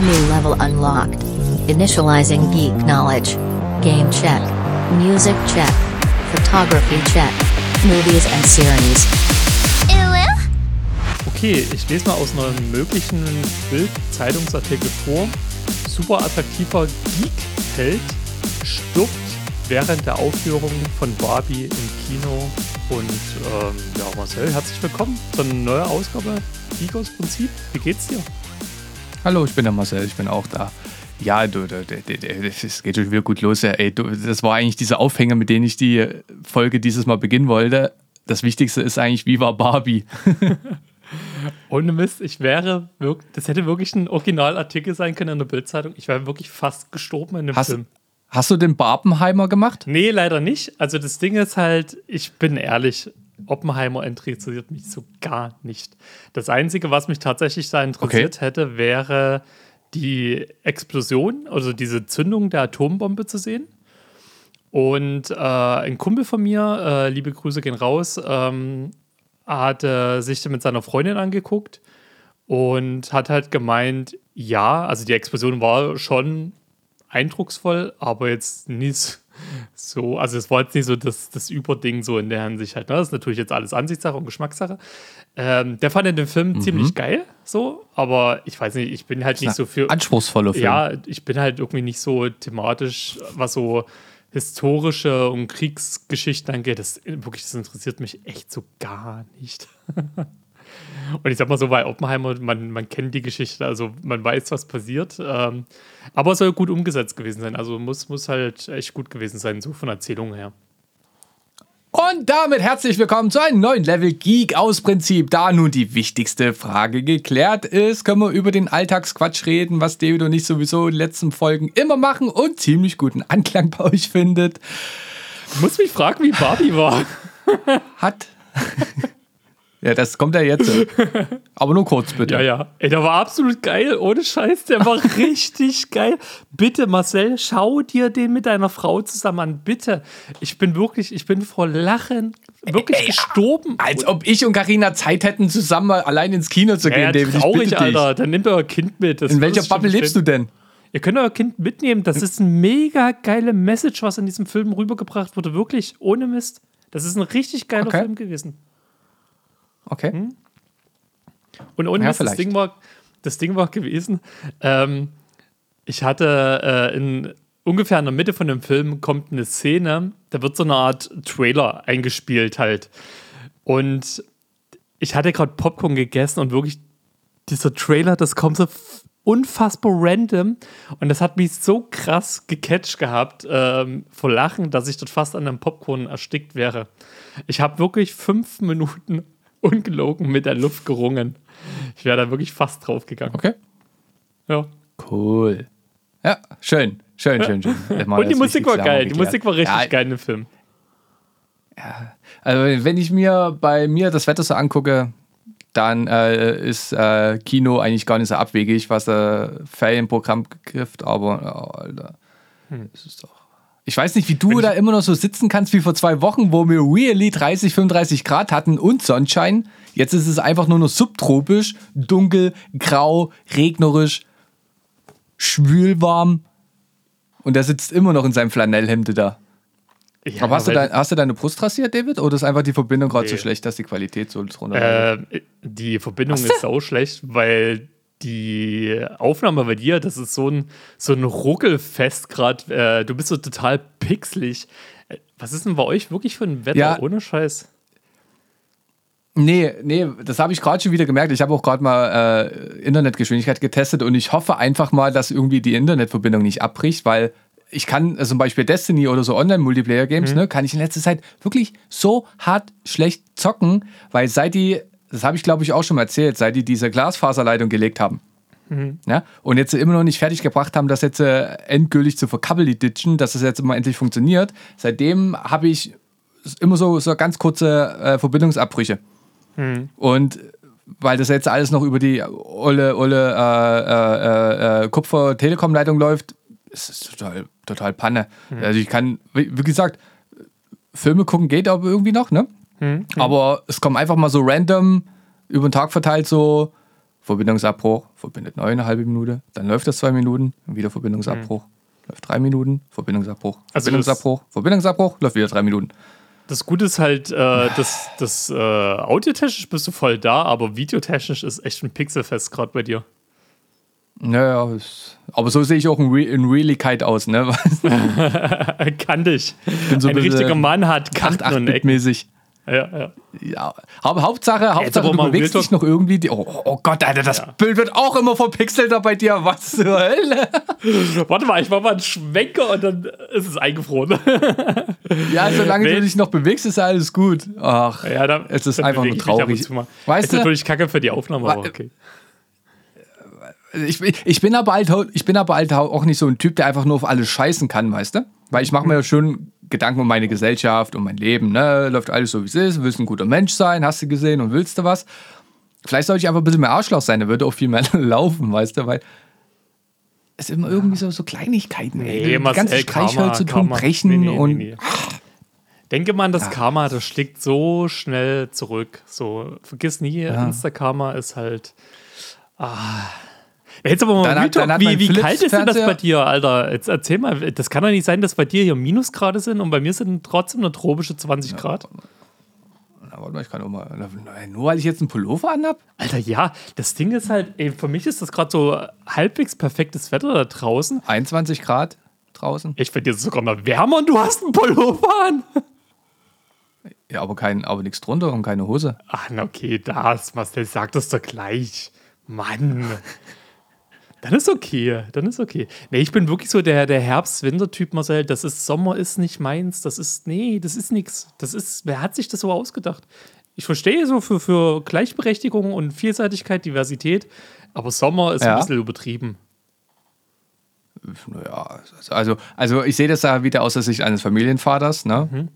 New level unlocked. Initializing geek knowledge. Game check. Music check. Photography check. Movies and series. Okay, ich lese mal aus einem möglichen Bild-Zeitungsartikel vor. Super attraktiver Geek-Held stirbt während der Aufführung von Barbie im Kino. Und ähm, ja, Marcel, herzlich willkommen zu einer neuen Ausgabe Geek aus Prinzip. Wie geht's dir? Hallo, ich bin der Marcel, ich bin auch da. Ja, du, du, es geht schon wieder gut los. Ey, du, das war eigentlich dieser Aufhänger, mit dem ich die Folge dieses Mal beginnen wollte. Das Wichtigste ist eigentlich, wie war Barbie? Ohne Mist, ich wäre wirklich, das hätte wirklich ein Originalartikel sein können in der Bildzeitung. Ich wäre wirklich fast gestorben in dem hast, Film. Hast du den Barbenheimer gemacht? Nee, leider nicht. Also das Ding ist halt, ich bin ehrlich, Oppenheimer interessiert mich so gar nicht. Das Einzige, was mich tatsächlich da interessiert okay. hätte, wäre die Explosion, also diese Zündung der Atombombe zu sehen. Und äh, ein Kumpel von mir, äh, liebe Grüße gehen raus, ähm, hat äh, sich mit seiner Freundin angeguckt und hat halt gemeint, ja, also die Explosion war schon eindrucksvoll, aber jetzt nicht so, also es war jetzt nicht so das, das Überding so in der Hinsicht halt. Ne? Das ist natürlich jetzt alles Ansichtssache und Geschmackssache. Ähm, der fand dem Film mhm. ziemlich geil, so, aber ich weiß nicht, ich bin halt nicht so für. Anspruchsvoller Film. Ja, ich bin halt irgendwie nicht so thematisch, was so historische und Kriegsgeschichten angeht. Das wirklich, das interessiert mich echt so gar nicht. Und ich sag mal so, bei Oppenheimer, man, man kennt die Geschichte, also man weiß, was passiert. Ähm, aber es soll gut umgesetzt gewesen sein. Also muss, muss halt echt gut gewesen sein, so von Erzählung her. Und damit herzlich willkommen zu einem neuen Level Geek aus Prinzip. Da nun die wichtigste Frage geklärt ist, können wir über den Alltagsquatsch reden, was David und ich sowieso in den letzten Folgen immer machen und ziemlich guten Anklang bei euch findet. Du musst mich fragen, wie Barbie war. Hat. Ja, das kommt ja jetzt. Aber nur kurz, bitte. Ja, ja. Ey, der war absolut geil. Ohne Scheiß, der war richtig geil. Bitte, Marcel, schau dir den mit deiner Frau zusammen an. Bitte. Ich bin wirklich, ich bin vor Lachen wirklich ey, gestorben. Als ob ich und Karina Zeit hätten, zusammen allein ins Kino zu gehen, ja, David. Ich traurig, Alter. Dann nehmt euer Kind mit. Das In welcher Bubble lebst du denn? Ihr könnt euer Kind mitnehmen. Das ist ein mega geile Message, was in diesem Film rübergebracht wurde. Wirklich, ohne Mist. Das ist ein richtig geiler okay. Film gewesen. Okay. Hm? Und ohne ja, das Ding war, das Ding war gewesen, ähm, ich hatte äh, in ungefähr in der Mitte von dem Film kommt eine Szene, da wird so eine Art Trailer eingespielt halt. Und ich hatte gerade Popcorn gegessen und wirklich dieser Trailer, das kommt so unfassbar random und das hat mich so krass gecatcht gehabt ähm, vor Lachen, dass ich dort fast an einem Popcorn erstickt wäre. Ich habe wirklich fünf Minuten ungelogen mit der Luft gerungen. Ich wäre da wirklich fast drauf gegangen. Okay. Ja. Cool. Ja, schön. Schön, schön, schön. Und die Musik war geil. Die Musik war richtig ja, geil im Film. Ja, also wenn ich mir bei mir das Wetter so angucke, dann äh, ist äh, Kino eigentlich gar nicht so abwegig, was äh, Ferienprogramm betrifft, aber oh, Alter, hm. das ist doch ich weiß nicht, wie du da immer noch so sitzen kannst wie vor zwei Wochen, wo wir really 30, 35 Grad hatten und Sonnenschein. Jetzt ist es einfach nur noch subtropisch, dunkel, grau, regnerisch, schwülwarm. Und er sitzt immer noch in seinem Flanellhemde da. Ja, Aber hast du, dein, hast du deine Brust rasiert, David? Oder ist einfach die Verbindung gerade nee. so schlecht, dass die Qualität so runter äh, Die Verbindung ist so schlecht, weil die Aufnahme bei dir, das ist so ein, so ein Ruckelfest gerade. Äh, du bist so total pixelig. Was ist denn bei euch wirklich für ein Wetter? Ja. Ohne Scheiß. Nee, nee, das habe ich gerade schon wieder gemerkt. Ich habe auch gerade mal äh, Internetgeschwindigkeit getestet und ich hoffe einfach mal, dass irgendwie die Internetverbindung nicht abbricht, weil ich kann also zum Beispiel Destiny oder so Online-Multiplayer-Games, mhm. ne, kann ich in letzter Zeit wirklich so hart schlecht zocken, weil seit die das habe ich glaube ich auch schon mal erzählt, seit die diese Glasfaserleitung gelegt haben. Mhm. Ja, und jetzt immer noch nicht fertig gebracht haben, das jetzt äh, endgültig zu verkabbelitschen, dass das jetzt immer endlich funktioniert. Seitdem habe ich immer so, so ganz kurze äh, Verbindungsabbrüche. Mhm. Und weil das jetzt alles noch über die olle, olle äh, äh, äh Kupfer-Telekom-Leitung läuft, ist es total, total Panne. Mhm. Also ich kann, wie, wie gesagt, Filme gucken geht aber irgendwie noch, ne? Mhm. Aber es kommt einfach mal so random über den Tag verteilt so Verbindungsabbruch, verbindet neu eine halbe Minute, dann läuft das zwei Minuten, wieder Verbindungsabbruch, mhm. läuft drei Minuten, Verbindungsabbruch, also Verbindungsabbruch, Verbindungsabbruch, läuft wieder drei Minuten. Das Gute ist halt, äh, das, das äh, audiotechnisch bist du voll da, aber videotechnisch ist echt ein Pixelfest gerade bei dir. Naja, aber so sehe ich auch in, Re in Realigkeit aus, ne? Kann dich. So ein richtiger Mann hat Kanten und Ecken. mäßig. Ja, ja. ja. Aber Hauptsache, Hauptsache du bewegst dich noch irgendwie. Die, oh, oh, Gott, Alter, das ja. Bild wird auch immer verpixelter bei dir. Was zur Hölle? Warte mal, ich mach mal einen Schwenker und dann ist es eingefroren. ja, solange Wenn, du dich noch bewegst, ist alles gut. Ach, ja, dann, es ist einfach nur traurig. Weißt ist du? natürlich kacke für die Aufnahme, aber okay. Ich, ich, bin aber halt, ich bin aber halt auch nicht so ein Typ, der einfach nur auf alles scheißen kann, weißt du? Weil ich mache mir ja schon Gedanken um meine Gesellschaft, um mein Leben, ne? Läuft alles so, wie es ist, willst ein guter Mensch sein, hast du gesehen und willst du was? Vielleicht sollte ich einfach ein bisschen mehr Arschloch sein, dann würde auch viel mehr laufen, weißt du, weil es immer irgendwie so, so Kleinigkeiten, nee, ey. Die ganze Streichhölzer tun brechen nee, nee, und. Nee, Denke mal an das ja. Karma, das schlägt so schnell zurück. So, vergiss nie, ja. Insta-Karma ist halt. Ah, Jetzt aber mal dann, dann wie, wie kalt ist denn das bei dir, Alter? Jetzt erzähl mal, das kann doch nicht sein, dass bei dir hier Minusgrade sind und bei mir sind trotzdem nur tropische 20 Grad. Na, warte mal, ich kann auch mal. Nur weil ich jetzt einen Pullover anhab? Alter, ja, das Ding ist halt, ey, für mich ist das gerade so halbwegs perfektes Wetter da draußen. 21 Grad draußen. Ich finde jetzt sogar noch wärmer und du hast einen Pullover an. Ja, aber, kein, aber nichts drunter und keine Hose. Ach, na okay, das, Marcel, sag das doch gleich. Mann. Dann ist okay, dann ist okay. Nee, ich bin wirklich so der, der Herbst-Winter-Typ, Marcel. Das ist Sommer ist nicht meins. Das ist, nee, das ist nichts. Das ist, wer hat sich das so ausgedacht? Ich verstehe so für, für Gleichberechtigung und Vielseitigkeit, Diversität, aber Sommer ist ja. ein bisschen übertrieben. Naja, also, also ich sehe das da wieder aus der Sicht eines Familienvaters, ne? Mhm.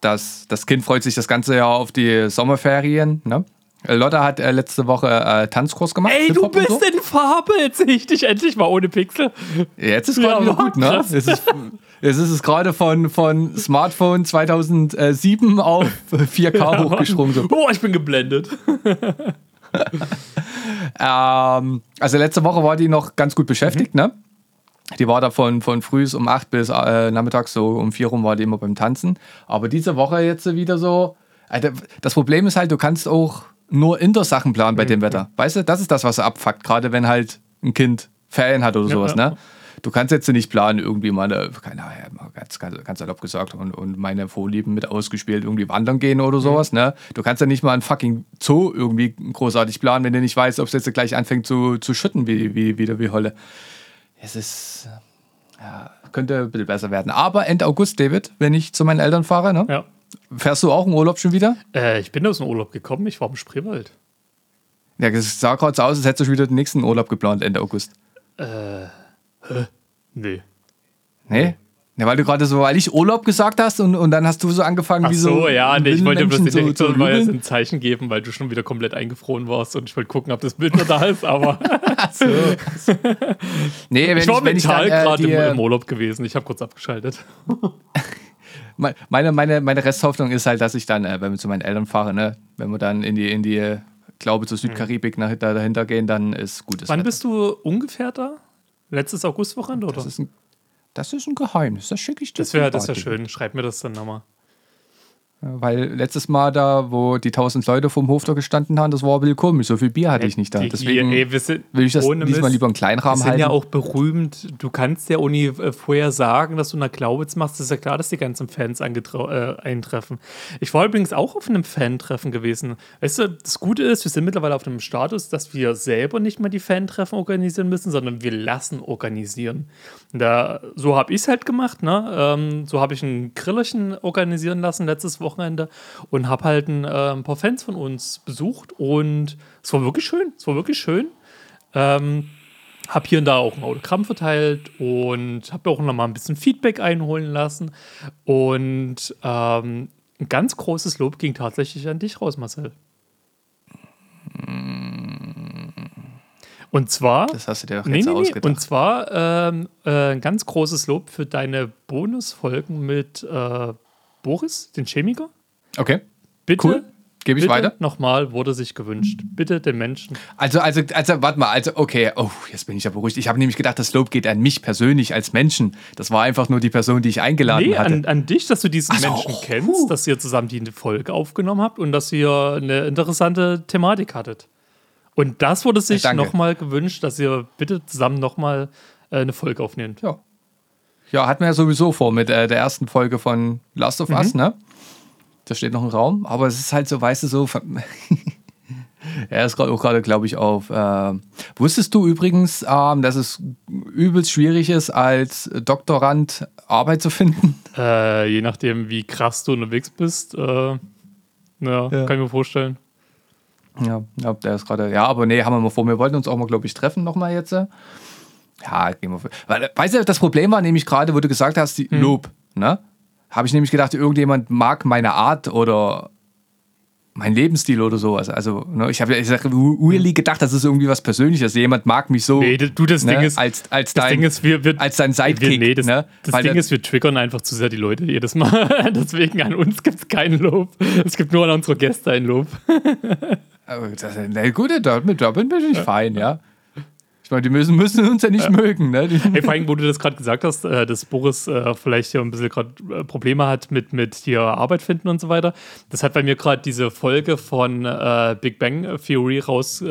Das, das Kind freut sich das ganze Jahr auf die Sommerferien, ne? Lotta hat äh, letzte Woche äh, Tanzkurs gemacht. Ey, du bist so. in Farbe. Jetzt sehe ich dich endlich mal ohne Pixel. Jetzt ist gerade ja, wieder gut, ne? Es ist, es ist gerade von, von Smartphone 2007 auf 4K ja, hochgesprungen. So. Oh, ich bin geblendet. ähm, also letzte Woche war die noch ganz gut beschäftigt, mhm. ne? Die war da von, von früh um 8 bis äh, nachmittags so um 4 rum war die immer beim Tanzen. Aber diese Woche jetzt wieder so. Das Problem ist halt, du kannst auch nur Inter-Sachen planen bei mhm. dem Wetter. Weißt du, das ist das, was er abfuckt, gerade wenn halt ein Kind Ferien hat oder ja, sowas, ja. ne? Du kannst jetzt nicht planen, irgendwie meine, keine Ahnung, ganz, ganz, ganz salopp gesagt, und, und meine Vorlieben mit ausgespielt, irgendwie wandern gehen oder mhm. sowas, mhm. ne? Du kannst ja nicht mal ein fucking Zoo irgendwie großartig planen, wenn du nicht weißt, ob es jetzt gleich anfängt zu, zu schütten, wie, wie, wieder wie Holle. Es ist, ja, könnte ein bisschen besser werden. Aber Ende August, David, wenn ich zu meinen Eltern fahre, ne? Ja Fährst du auch im Urlaub schon wieder? Äh, ich bin aus dem Urlaub gekommen, ich war im Spreewald. Ja, es sah gerade so aus, als hättest du schon wieder den nächsten Urlaub geplant, Ende August. Äh, hä? Nee. Nee? Ja, weil du gerade so, weil ich Urlaub gesagt hast und, und dann hast du so angefangen Ach wie so. so ja, nee, ich wollte bloß direkt so, so ein, ein Zeichen geben, weil du schon wieder komplett eingefroren warst und ich wollte gucken, ob das Bild noch da ist, aber. so. nee, wenn ich war ich, mental äh, gerade im, im Urlaub gewesen, ich habe kurz abgeschaltet meine, meine, meine Resthoffnung ist halt, dass ich dann, äh, wenn wir zu meinen Eltern fahren, ne, wenn wir dann in die, in die glaube zur Südkaribik nach, da, dahinter gehen, dann ist gutes Wann Wetter. bist du ungefähr da? Letztes Augustwochenende, oder? Das ist ein, das ist ein Geheimnis, das schicke ich dir. Das wäre wär schön, schreib mir das dann nochmal. Weil letztes Mal da, wo die tausend Leute vom Hof da gestanden haben, das war willkommen. So viel Bier hatte ich nicht da. Deswegen ey, sind, will ich das diesmal lieber einen kleinen Rahmen halten. Wir sind ja auch berühmt. Du kannst ja Uni äh, vorher sagen, dass du eine Glaubitz machst. Das ist ja klar, dass die ganzen Fans äh, eintreffen. Ich war übrigens auch auf einem Fan-Treffen gewesen. Weißt du, das Gute ist, wir sind mittlerweile auf einem Status, dass wir selber nicht mehr die Fan-Treffen organisieren müssen, sondern wir lassen organisieren. Da, so habe ich es halt gemacht. Ne? Ähm, so habe ich ein Grillerchen organisieren lassen letztes Wochenende. Wochenende und habe halt ein, äh, ein, paar Fans von uns besucht und es war wirklich schön. Es war wirklich schön. Ähm, habe hier und da auch ein Autogramm verteilt und habe auch noch mal ein bisschen Feedback einholen lassen. Und ähm, ein ganz großes Lob ging tatsächlich an dich raus, Marcel. Und zwar. Das hast du dir doch jetzt nee, nee, ausgedacht. Und zwar ähm, äh, ein ganz großes Lob für deine Bonusfolgen mit äh, Boris, den Chemiker. Okay. Bitte, cool. Gebe ich Bitte weiter? Nochmal wurde sich gewünscht. Bitte den Menschen. Also, also, also, warte mal, also, okay, oh, jetzt bin ich ja beruhigt. Ich habe nämlich gedacht, das Lob geht an mich persönlich als Menschen. Das war einfach nur die Person, die ich eingeladen Nee, hatte. an, an dich, dass du diesen so, Menschen oh, kennst, huh. dass ihr zusammen die Folge aufgenommen habt und dass ihr eine interessante Thematik hattet. Und das wurde sich Ja, nochmal gewünscht, dass ihr bitte zusammen nochmal äh, eine Folge aufnehmt. Ja. Ja, hatten wir ja sowieso vor mit äh, der ersten Folge von Last of Mhm. Us, ne? Da steht noch ein Raum, aber es ist halt so, weißt du, so. er ist gerade auch gerade, glaube ich, auf. Äh, wusstest du übrigens, ähm, dass es übelst schwierig ist, als Doktorand Arbeit zu finden? Äh, je nachdem, wie krass du unterwegs bist, äh, ja, Ja. kann ich mir vorstellen. Ja, ja, der ist gerade. Ja, aber nee, haben wir mal vor. Wir wollten uns auch mal, glaube ich, treffen nochmal jetzt. Äh. Ja, wir vor. Weil, weißt du, das Problem war nämlich gerade, wo du gesagt hast, die Lob, ne? Habe ich nämlich gedacht, irgendjemand mag meine Art oder mein Lebensstil oder sowas. Also, ne, ich habe ja ich sag, really gedacht, das ist irgendwie was Persönliches. Jemand mag mich so Nee, du, das ne, Ding ist, als, als, dein, Ding ist, wir, wir, als dein Sidekick. wir, nee, das, ne? das Ding ist, wir triggern einfach zu sehr die Leute jedes Mal. Deswegen an uns gibt es kein Lob. Es gibt nur an unsere Gäste ein Lob. Das, na gut, damit, damit bin ich fein, ja. Ich meine, die müssen, müssen uns ja nicht mögen. Ne? Hey, vor allem, wo du das gerade gesagt hast, äh, dass Boris äh, vielleicht hier ein bisschen gerade äh, Probleme hat mit, mit hier Arbeit finden und so weiter. Das hat bei mir gerade diese Folge von Big Bang Theory raus.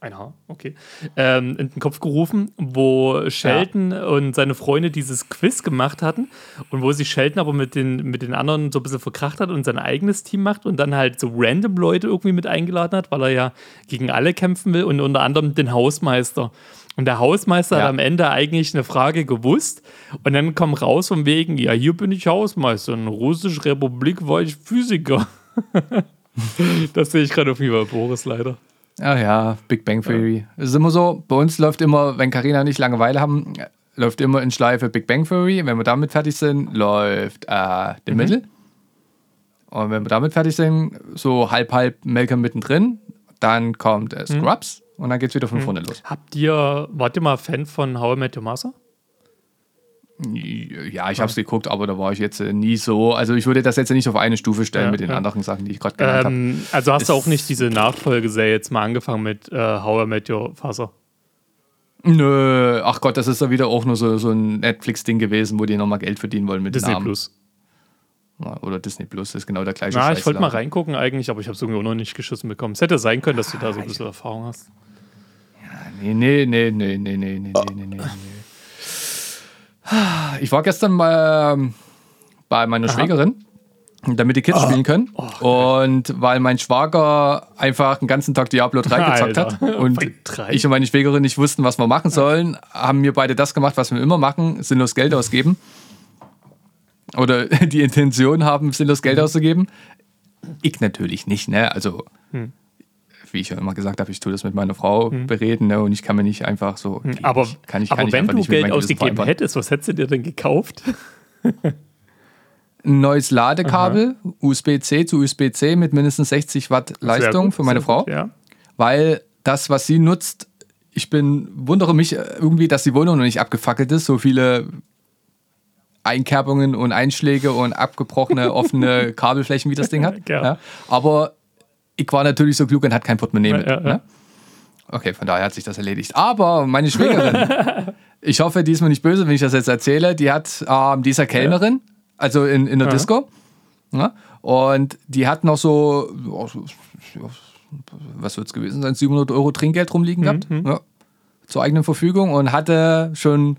Ein Haar, okay. Ähm, in den Kopf gerufen, wo Sheldon und seine Freunde dieses Quiz gemacht hatten und wo sich Sheldon aber mit den, mit den anderen so ein bisschen verkracht hat und sein eigenes Team macht und dann halt so random Leute irgendwie mit eingeladen hat, weil er ja gegen alle kämpfen will und unter anderem den Hausmeister. Und der Hausmeister Ja. hat am Ende eigentlich eine Frage gewusst und dann kam raus von wegen, ja, hier bin ich Hausmeister, in der Russischen Republik war ich Physiker. das sehe ich gerade auf jeden Fall Boris leider. Ach ja, Big Bang Theory. Es ist immer so, bei uns läuft immer, wenn Karina nicht Langeweile haben, läuft immer in Schleife Big Bang Theory. Wenn wir damit fertig sind, läuft äh, The Middle. Und wenn wir damit fertig sind, so halb, halb Malcolm mittendrin, dann kommt äh, Scrubs und dann geht's wieder von vorne los. Habt ihr, wart ihr mal Fan von How I Met Your Mother? Ja, ich habe es geguckt, aber da war ich jetzt äh, nie so. Also ich würde das jetzt nicht auf eine Stufe stellen Ja, mit den ja. anderen Sachen, die ich gerade genannt habe. Ähm, also hast du Es- auch nicht diese Nachfolgeserie jetzt mal angefangen mit äh, How I Met Your Father? Nö, ach Gott, das ist ja wieder auch nur so, so ein Netflix-Ding gewesen, wo die nochmal Geld verdienen wollen mit Disney Namen. Plus. Ja, Oder Disney Plus, ist genau der gleiche Na, ich wollte mal reingucken eigentlich, aber ich habe es irgendwie auch noch nicht geschissen bekommen. Es hätte sein können, dass du da so ein bisschen Erfahrung hast. Nee, nee, nee, nee, nee, nee, nee, nee, nee, nee. Ich war gestern mal ähm, bei meiner Schwägerin, damit die. Kids spielen können. Oh, und weil mein Schwager einfach den ganzen Tag Diablo 3 gezockt Alter. hat und ich und meine Schwägerin nicht wussten, was wir machen sollen, haben wir beide das gemacht, was wir immer machen, sinnlos Geld ausgeben. Oder die Intention haben, sinnlos Mhm. Geld auszugeben. Ich natürlich nicht, ne? Also, Hm. Wie ich ja immer gesagt habe, ich tue das mit meiner Frau bereden, ne? Und ich kann mir nicht einfach so. okay, Hm. Aber, ich, kann ich, aber kann ich wenn du Geld ausgegeben hättest, was hättest du dir denn gekauft? Ein neues Ladekabel, USB-C zu USB-C mit mindestens 60 Watt Leistung gut, für meine Frau. gut, Ja. weil das, was sie nutzt, ich bin, wundere mich irgendwie, dass die Wohnung noch nicht abgefackelt ist. So viele Einkerbungen und Einschläge und abgebrochene, offene Kabelflächen, wie das Ding hat. Ja. Ja. Aber ich war natürlich so klug und hat kein Portemonnaie mit. ja, ja. Ne? Okay, von daher hat sich das erledigt. Aber meine Schwägerin, ich hoffe, die ist mir nicht böse, wenn ich das jetzt erzähle, die hat, ähm, die ist ja Kellnerin, also in, in der. Disco. Ja? Und die hat noch so, ja, was wird es gewesen sein, 700 Euro Trinkgeld rumliegen gehabt, ja, zur eigenen Verfügung und hatte schon,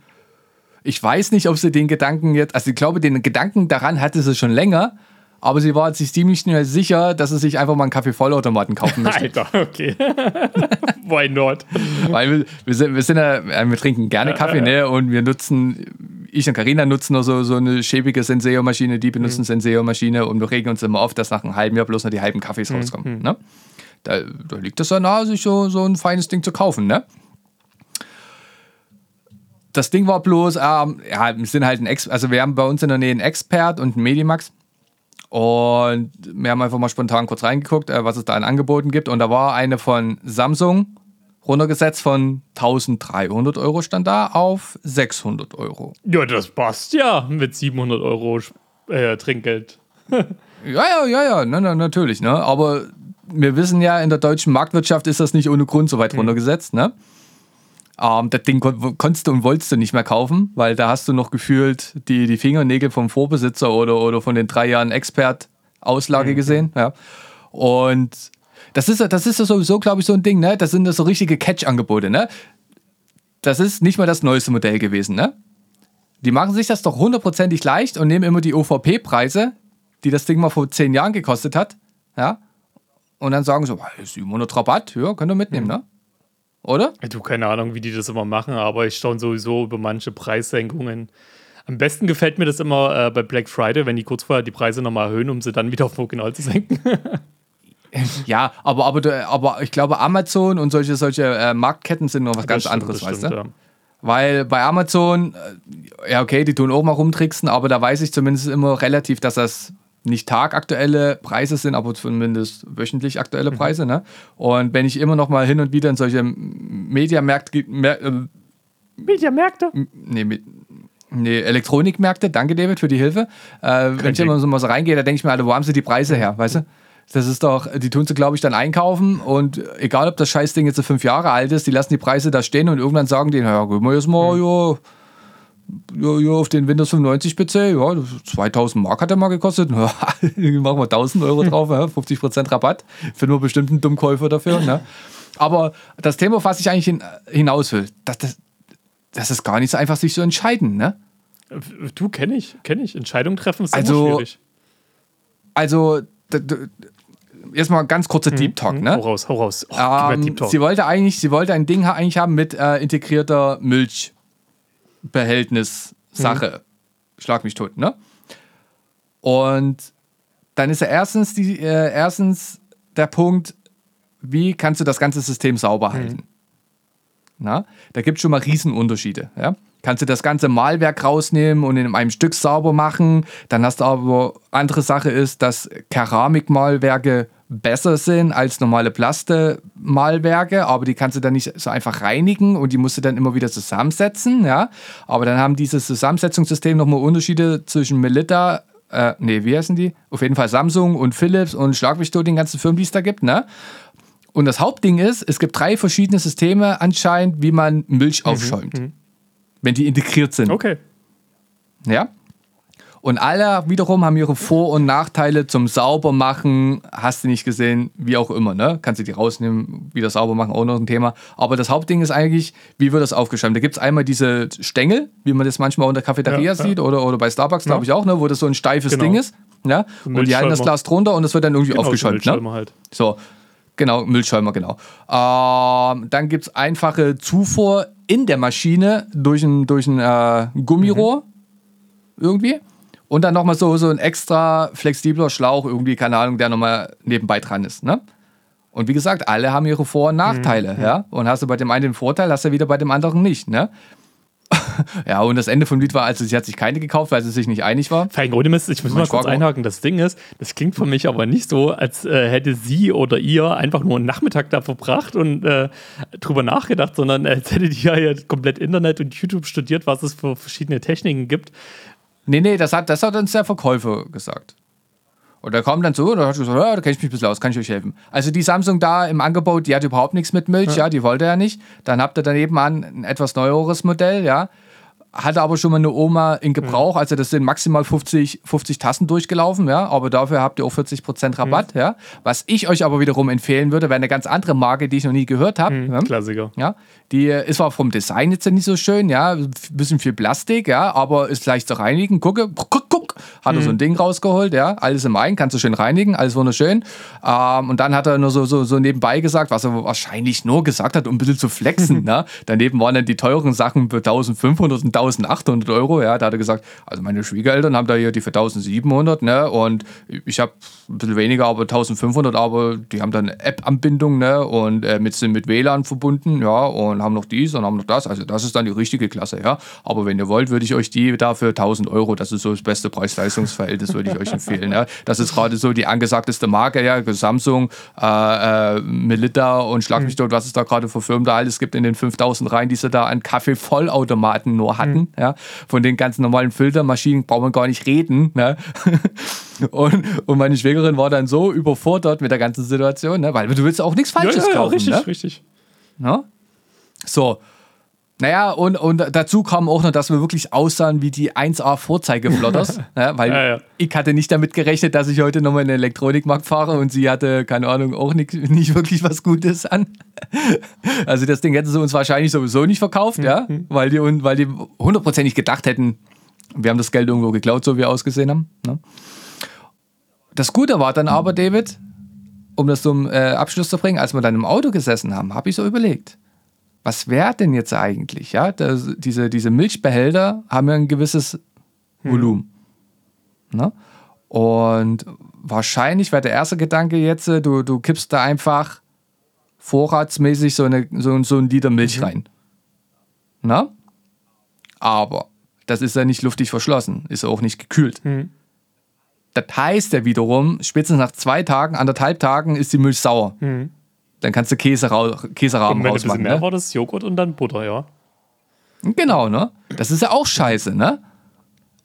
ich weiß nicht, ob sie den Gedanken jetzt, also ich glaube, den Gedanken daran hatte sie schon länger, aber sie war sich ziemlich schnell sicher, dass sie sich einfach mal einen Kaffee-Vollautomaten kaufen möchte. Alter, okay. Why not? Weil wir, wir, sind, wir sind ja, äh, wir trinken gerne Kaffee, ne? Und wir nutzen, ich und Karina nutzen noch so, so eine schäbige Senseo-Maschine, die benutzen Senseo-Maschine und wir regen uns immer auf, dass nach einem halben Jahr bloß noch die halben Kaffees rauskommen. Ne? Da, da liegt es ja nahe, sich so, so ein feines Ding zu kaufen, ne? Das Ding war bloß, ähm, ja, wir sind halt ein Ex, also wir haben bei uns in der Nähe einen Expert und einen Medimax. Und wir haben einfach mal spontan kurz reingeguckt, äh, was es da an Angeboten gibt. Und da war eine von Samsung runtergesetzt von 1300 Euro stand da auf 600 Euro. Ja, das passt ja mit 700 Euro äh, Trinkgeld. Ja, ja, ja, ja, na, na, natürlich, ne? Aber wir wissen ja, in der deutschen Marktwirtschaft ist das nicht ohne Grund so weit mhm. runtergesetzt, ne? Ähm, das Ding kon konntest du und wolltest du nicht mehr kaufen, weil da hast du noch gefühlt die, die Fingernägel vom Vorbesitzer oder, oder von den drei Jahren Expert-Auslage mhm. gesehen, ja. Und das ist, das ist sowieso, glaube ich, so ein Ding, ne? Das sind so richtige Catch-Angebote, ne? Das ist nicht mal das neueste Modell gewesen, ne? Die machen sich das doch hundertprozentig leicht und nehmen immer die OVP-Preise, die das Ding mal vor zehn Jahren gekostet hat, ja? Und dann sagen so, 700 Rabatt, ja, könnt ihr mitnehmen, mhm. ne? Oder? Du, keine Ahnung, wie die das immer machen, aber ich staune sowieso über manche Preissenkungen. Am besten gefällt mir das immer äh, bei Black Friday, wenn die kurz vorher die Preise nochmal erhöhen, um sie dann wieder auf Original zu senken. ja, aber, aber, aber ich glaube, Amazon und solche, solche äh, Marktketten sind noch was das ganz stimmt, anderes, weißt du? Ja. Weil bei Amazon, äh, ja, okay, die tun auch mal rumtricksen, aber da weiß ich zumindest immer relativ, dass das nicht tagaktuelle Preise sind, aber zumindest wöchentlich aktuelle mhm. Preise. Ne? Und wenn ich immer noch mal hin und wieder in solche Mediamärkte. Mer, äh, Mediamärkte? Nee, nee, Elektronikmärkte, danke David für die Hilfe. Äh, wenn ich immer so mal so reingehe, da denke ich mir, Alter, wo haben sie die Preise her, weißt du? Das ist doch, die tun sie, glaube ich, dann einkaufen und egal, ob das Scheißding jetzt fünf Jahre alt ist, die lassen die Preise da stehen und irgendwann sagen die, naja, gehen wir jetzt mal, mhm. ja, ja, auf den Windows 95 PC, ja, 2000 Mark hat er mal gekostet. Ja, machen wir 1000 Euro drauf, ja, 50% Rabatt. für nur bestimmten Dummkäufer dafür. Ne? Aber das Thema, was ich eigentlich hin, hinaus will, das, das, das ist gar nicht so einfach, sich zu entscheiden. Ne? Du, kenne ich, kenne ich. Entscheidungen treffen ist also, schwierig. Also, erstmal ganz kurzer mhm, Deep Talk, mhm. ne? Hau raus, hau raus. Oh, ähm. Sie wollte eigentlich, sie wollte ein Ding eigentlich haben mit äh, integrierter Milch. Behältnis-Sache. Mhm. Schlag mich tot, ne? Und dann ist ja erstens, die, äh, erstens der Punkt, wie kannst du das ganze System sauber mhm. halten? Mhm. Na? Da gibt es schon mal Riesenunterschiede. Ja? Kannst du das ganze Malwerk rausnehmen und in einem Stück sauber machen. Dann hast du aber, andere Sache ist, dass Keramikmalwerke besser sind als normale Plaste-Malwerke, aber die kannst du dann nicht so einfach reinigen und die musst du dann immer wieder zusammensetzen, ja. Aber dann haben dieses Zusammensetzungssystem nochmal Unterschiede zwischen Melitta, äh, nee, wie heißen die? Auf jeden Fall Samsung und Philips und Schlag mich den ganzen Firmen, die es da gibt, ne? Und das Hauptding ist, es gibt drei verschiedene Systeme anscheinend, wie man Milch mhm, aufschäumt. Mhm. Wenn die integriert sind. Okay. Ja? Und alle wiederum haben ihre Vor- und Nachteile zum Saubermachen. Hast du nicht gesehen, wie auch immer, ne? Kannst du die rausnehmen, wieder sauber machen, auch noch ein Thema. Aber das Hauptding ist eigentlich, wie wird das aufgeschäumt? Da gibt es einmal diese Stängel, wie man das manchmal in der Cafeteria ja, sieht, ja. Oder, oder bei Starbucks, glaube ich auch, ne? Wo das so ein steifes genau. Ding ist. Ja? Und die halten das Glas drunter und das wird dann irgendwie genau, aufgeschäumt. Ne? Halt. So. Genau, Müllschäumer, genau. Ähm, dann gibt es einfache Zufuhr in der Maschine durch ein, durch ein äh, Gummirohr. Mhm. Irgendwie. Und dann nochmal so, so ein extra flexibler Schlauch, irgendwie, keine Ahnung, der nochmal nebenbei dran ist. Ne? Und wie gesagt, alle haben ihre Vor- und Nachteile. Mhm. Ja? Und hast du bei dem einen den Vorteil, hast du wieder bei dem anderen nicht. Ne? ja, und das Ende vom Lied war, also sie hat sich keine gekauft, weil sie sich nicht einig war. Fein, ohne Mist, ich muss mal kurz einhaken. Das Ding ist, das klingt für mich aber nicht so, als äh, hätte sie oder ihr einfach nur einen Nachmittag da verbracht und äh, drüber nachgedacht, sondern als hätte die ja komplett Internet und YouTube studiert, was es für verschiedene Techniken gibt. Nee, nee, das hat, das hat uns der Verkäufer gesagt. Und er kam dann so und hat gesagt, ja, da kenne ich mich ein bisschen aus, kann ich euch helfen. Also die Samsung da im Angebot, die hat überhaupt nichts mit Milch, ja, ja die wollte er nicht. Dann habt ihr daneben an ein etwas neueres Modell, ja hatte aber schon mal eine Oma in Gebrauch, also das sind maximal 50, 50 Tassen durchgelaufen, ja, aber dafür habt ihr auch 40% Rabatt, mhm. ja. Was ich euch aber wiederum empfehlen würde, wäre eine ganz andere Marke, die ich noch nie gehört habe. Mhm, ja? Klassiker. Ja, die ist zwar vom Design jetzt nicht so schön, ja, ein bisschen viel Plastik, ja, aber ist leicht zu reinigen. Gucke, guck, hat er so ein mhm. Ding rausgeholt, ja, alles im einen, kannst du schön reinigen, alles wunderschön. Ähm, und dann hat er nur so, so, so nebenbei gesagt, was er wahrscheinlich nur gesagt hat, um ein bisschen zu flexen, ne? Daneben waren dann die teuren Sachen für 1500 und 1800 Euro. Ja, da hat er gesagt, also meine Schwiegereltern haben da hier die für 1700, ne? Und ich habe ein bisschen weniger, aber 1500, aber die haben dann eine App-Anbindung, ne? Und äh, mit, sind mit WLAN verbunden, ja, und haben noch dies und haben noch das. Also das ist dann die richtige Klasse, ja. Aber wenn ihr wollt, würde ich euch die dafür 1000 Euro, das ist so das beste Preis-Leistungs-Verhältnis, würde ich euch empfehlen. Ja. Das ist gerade so die angesagteste Marke, ja, Samsung, äh, äh, Melitta und Schlag mich mhm. dort, was es da gerade für Firmen da alles gibt in den 5000 Reihen, die sie da an Kaffeevollautomaten nur hatten. Mhm. Ja. Von den ganzen normalen Filtermaschinen braucht man gar nicht reden. Ne? Und, und meine Schwägerin war dann so überfordert mit der ganzen Situation, ne? weil du willst auch nichts Falsches ja, ja, ja, kaufen. richtig, ne? richtig. Ne? So. Naja, und, und dazu kam auch noch, dass wir wirklich aussahen wie die 1A-Vorzeigeflotters. ja, weil Ja, ja. ich hatte nicht damit gerechnet, dass ich heute nochmal in den Elektronikmarkt fahre und sie hatte, keine Ahnung, auch nicht, nicht wirklich was Gutes an. Also das Ding hätten sie uns wahrscheinlich sowieso nicht verkauft, ja, weil die, weil die hundertprozentig gedacht hätten, wir haben das Geld irgendwo geklaut, so wie wir ausgesehen haben. Ne? Das Gute war dann aber, David, um das zum äh, Abschluss zu bringen, als wir dann im Auto gesessen haben, habe ich so überlegt, was wäre denn jetzt eigentlich? Ja, das, diese, diese Milchbehälter haben ja ein gewisses Volumen. Ne? Und wahrscheinlich wäre der erste Gedanke jetzt, äh, du, du kippst da einfach vorratsmäßig so, eine, so, so ein Liter Milch rein. Na? Aber das ist ja nicht luftig verschlossen, ist auch nicht gekühlt. Mhm. Das heißt ja wiederum, spätestens nach zwei Tagen, anderthalb Tagen ist die Milch sauer. Mhm. Dann kannst du Käse rau Käserahmen Und wenn du ein bisschen rausmachen. mehr Ne? war, das Joghurt und dann Butter, ja. Genau, ne? Das ist ja auch scheiße, ne?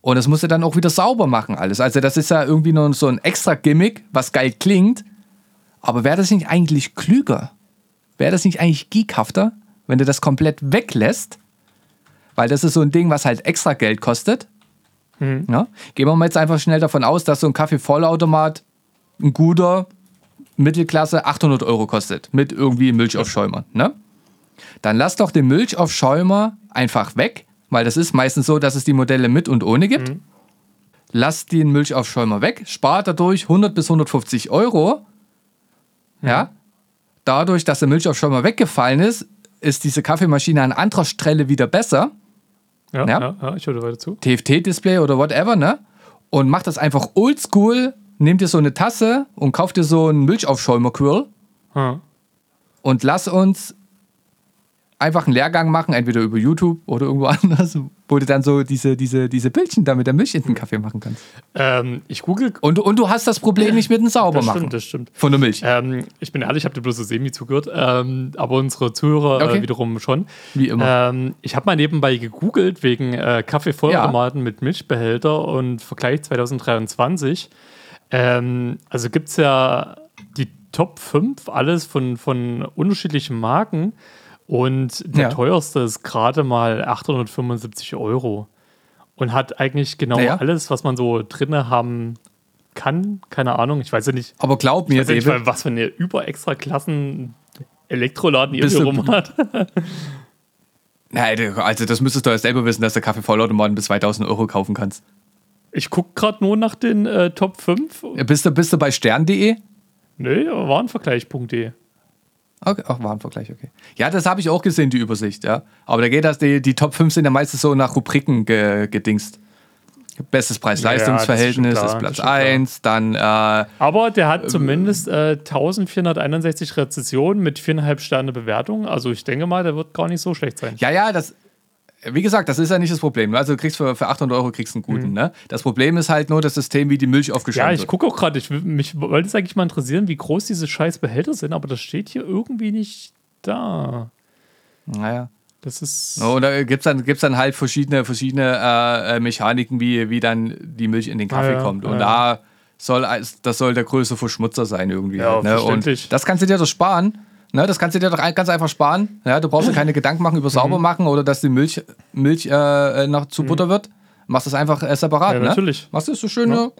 Und das musst du dann auch wieder sauber machen, alles. Also, das ist ja irgendwie nur so ein extra Gimmick, was geil klingt. Aber wäre das nicht eigentlich klüger? Wäre das nicht eigentlich geekhafter, wenn du das komplett weglässt? Weil das ist so ein Ding, was halt extra Geld kostet. Ja? Gehen wir mal jetzt einfach schnell davon aus, dass so ein Kaffee-Vollautomat ein guter Mittelklasse 800 Euro kostet. Mit irgendwie Milchaufschäumer. Ne? Dann lass doch den Milchaufschäumer einfach weg, weil das ist meistens so, dass es die Modelle mit und ohne gibt. Lass den Milchaufschäumer weg, spart dadurch 100 bis 150 Euro. Ja. Dadurch, dass der Milchaufschäumer weggefallen ist, ist diese Kaffeemaschine an anderer Stelle wieder besser. Ja, Ja. ja. ja, ich höre weiter zu. TFT-Display oder whatever, ne? Und macht das einfach oldschool, nehmt dir so eine Tasse und kauft dir so einen Milchaufschäumer-Quirl Hm. und lass uns einfach einen Lehrgang machen, entweder über YouTube oder irgendwo anders, wo du dann so diese, diese, diese Bildchen da mit der Milch in den Kaffee machen kannst. Ähm, ich google. Und, und du hast das Problem nicht mit dem Das Saubermachen stimmt, das stimmt. von der Milch. Ähm, ich bin ehrlich, ich habe dir bloß so semi zugehört, ähm, aber unsere Zuhörer Okay. äh, wiederum schon. Wie immer. Ähm, ich habe mal nebenbei gegoogelt wegen äh, Kaffeevollautomaten mit Milchbehälter und Vergleich 2023. Ähm, also gibt es ja die Top 5, alles von, von unterschiedlichen Marken. Und der Ja. teuerste ist gerade mal 875 Euro. Und hat eigentlich genau Naja. alles, was man so drinne haben kann. Keine Ahnung, ich weiß ja nicht, Aber glaub ich mir, weiß ja nicht, was für eine überextra Klassen Elektroladen ihr rum hat. nein, also das müsstest du ja selber wissen, dass der Kaffeevollautomaten bis 2000 Euro kaufen kannst. Ich gucke gerade nur nach den äh, Top 5. Bist du, bist du bei stern.de? Nee, Warenvergleich.de. Okay, ach, Warenvergleich, okay. Ja, das habe ich auch gesehen, die Übersicht, ja. Aber da geht das, die, die Top 5 sind ja meistens so nach Rubriken ge, gedingst. Bestes Preis-Leistungs-Verhältnis Ja, ist ist Platz ist schon 1, dann, äh, Aber der hat zumindest äh, 1461 Rezessionen mit 4,5 Sterne Bewertung. Also ich denke mal, der wird gar nicht so schlecht sein. ja, ja, das, wie gesagt, das ist ja nicht das Problem. Also du kriegst für, für 800 Euro kriegst einen guten, ne? Das Problem ist halt nur das System, wie die Milch Ja, aufgeschäumt ich wird. gucke auch gerade, ich, mich wollte es eigentlich mal interessieren, wie groß diese scheiß Behälter sind, aber das steht hier irgendwie nicht da. Naja. Das ist. Und da gibt es dann, gibt's dann halt verschiedene, verschiedene äh, äh, Mechaniken, wie, wie dann die Milch in den Kaffee ja, kommt. Und da soll, das soll der größte Verschmutzer sein irgendwie. Ja, halt, ne? Und das kannst du dir doch sparen. Ne? Das kannst du dir doch ganz einfach sparen. Ja? Du brauchst dir keine Gedanken machen Mhm. über sauber machen oder dass die Milch, Milch äh, noch zu Butter wird. Machst das einfach äh, separat. Ja, ne? natürlich. Machst du so schöne.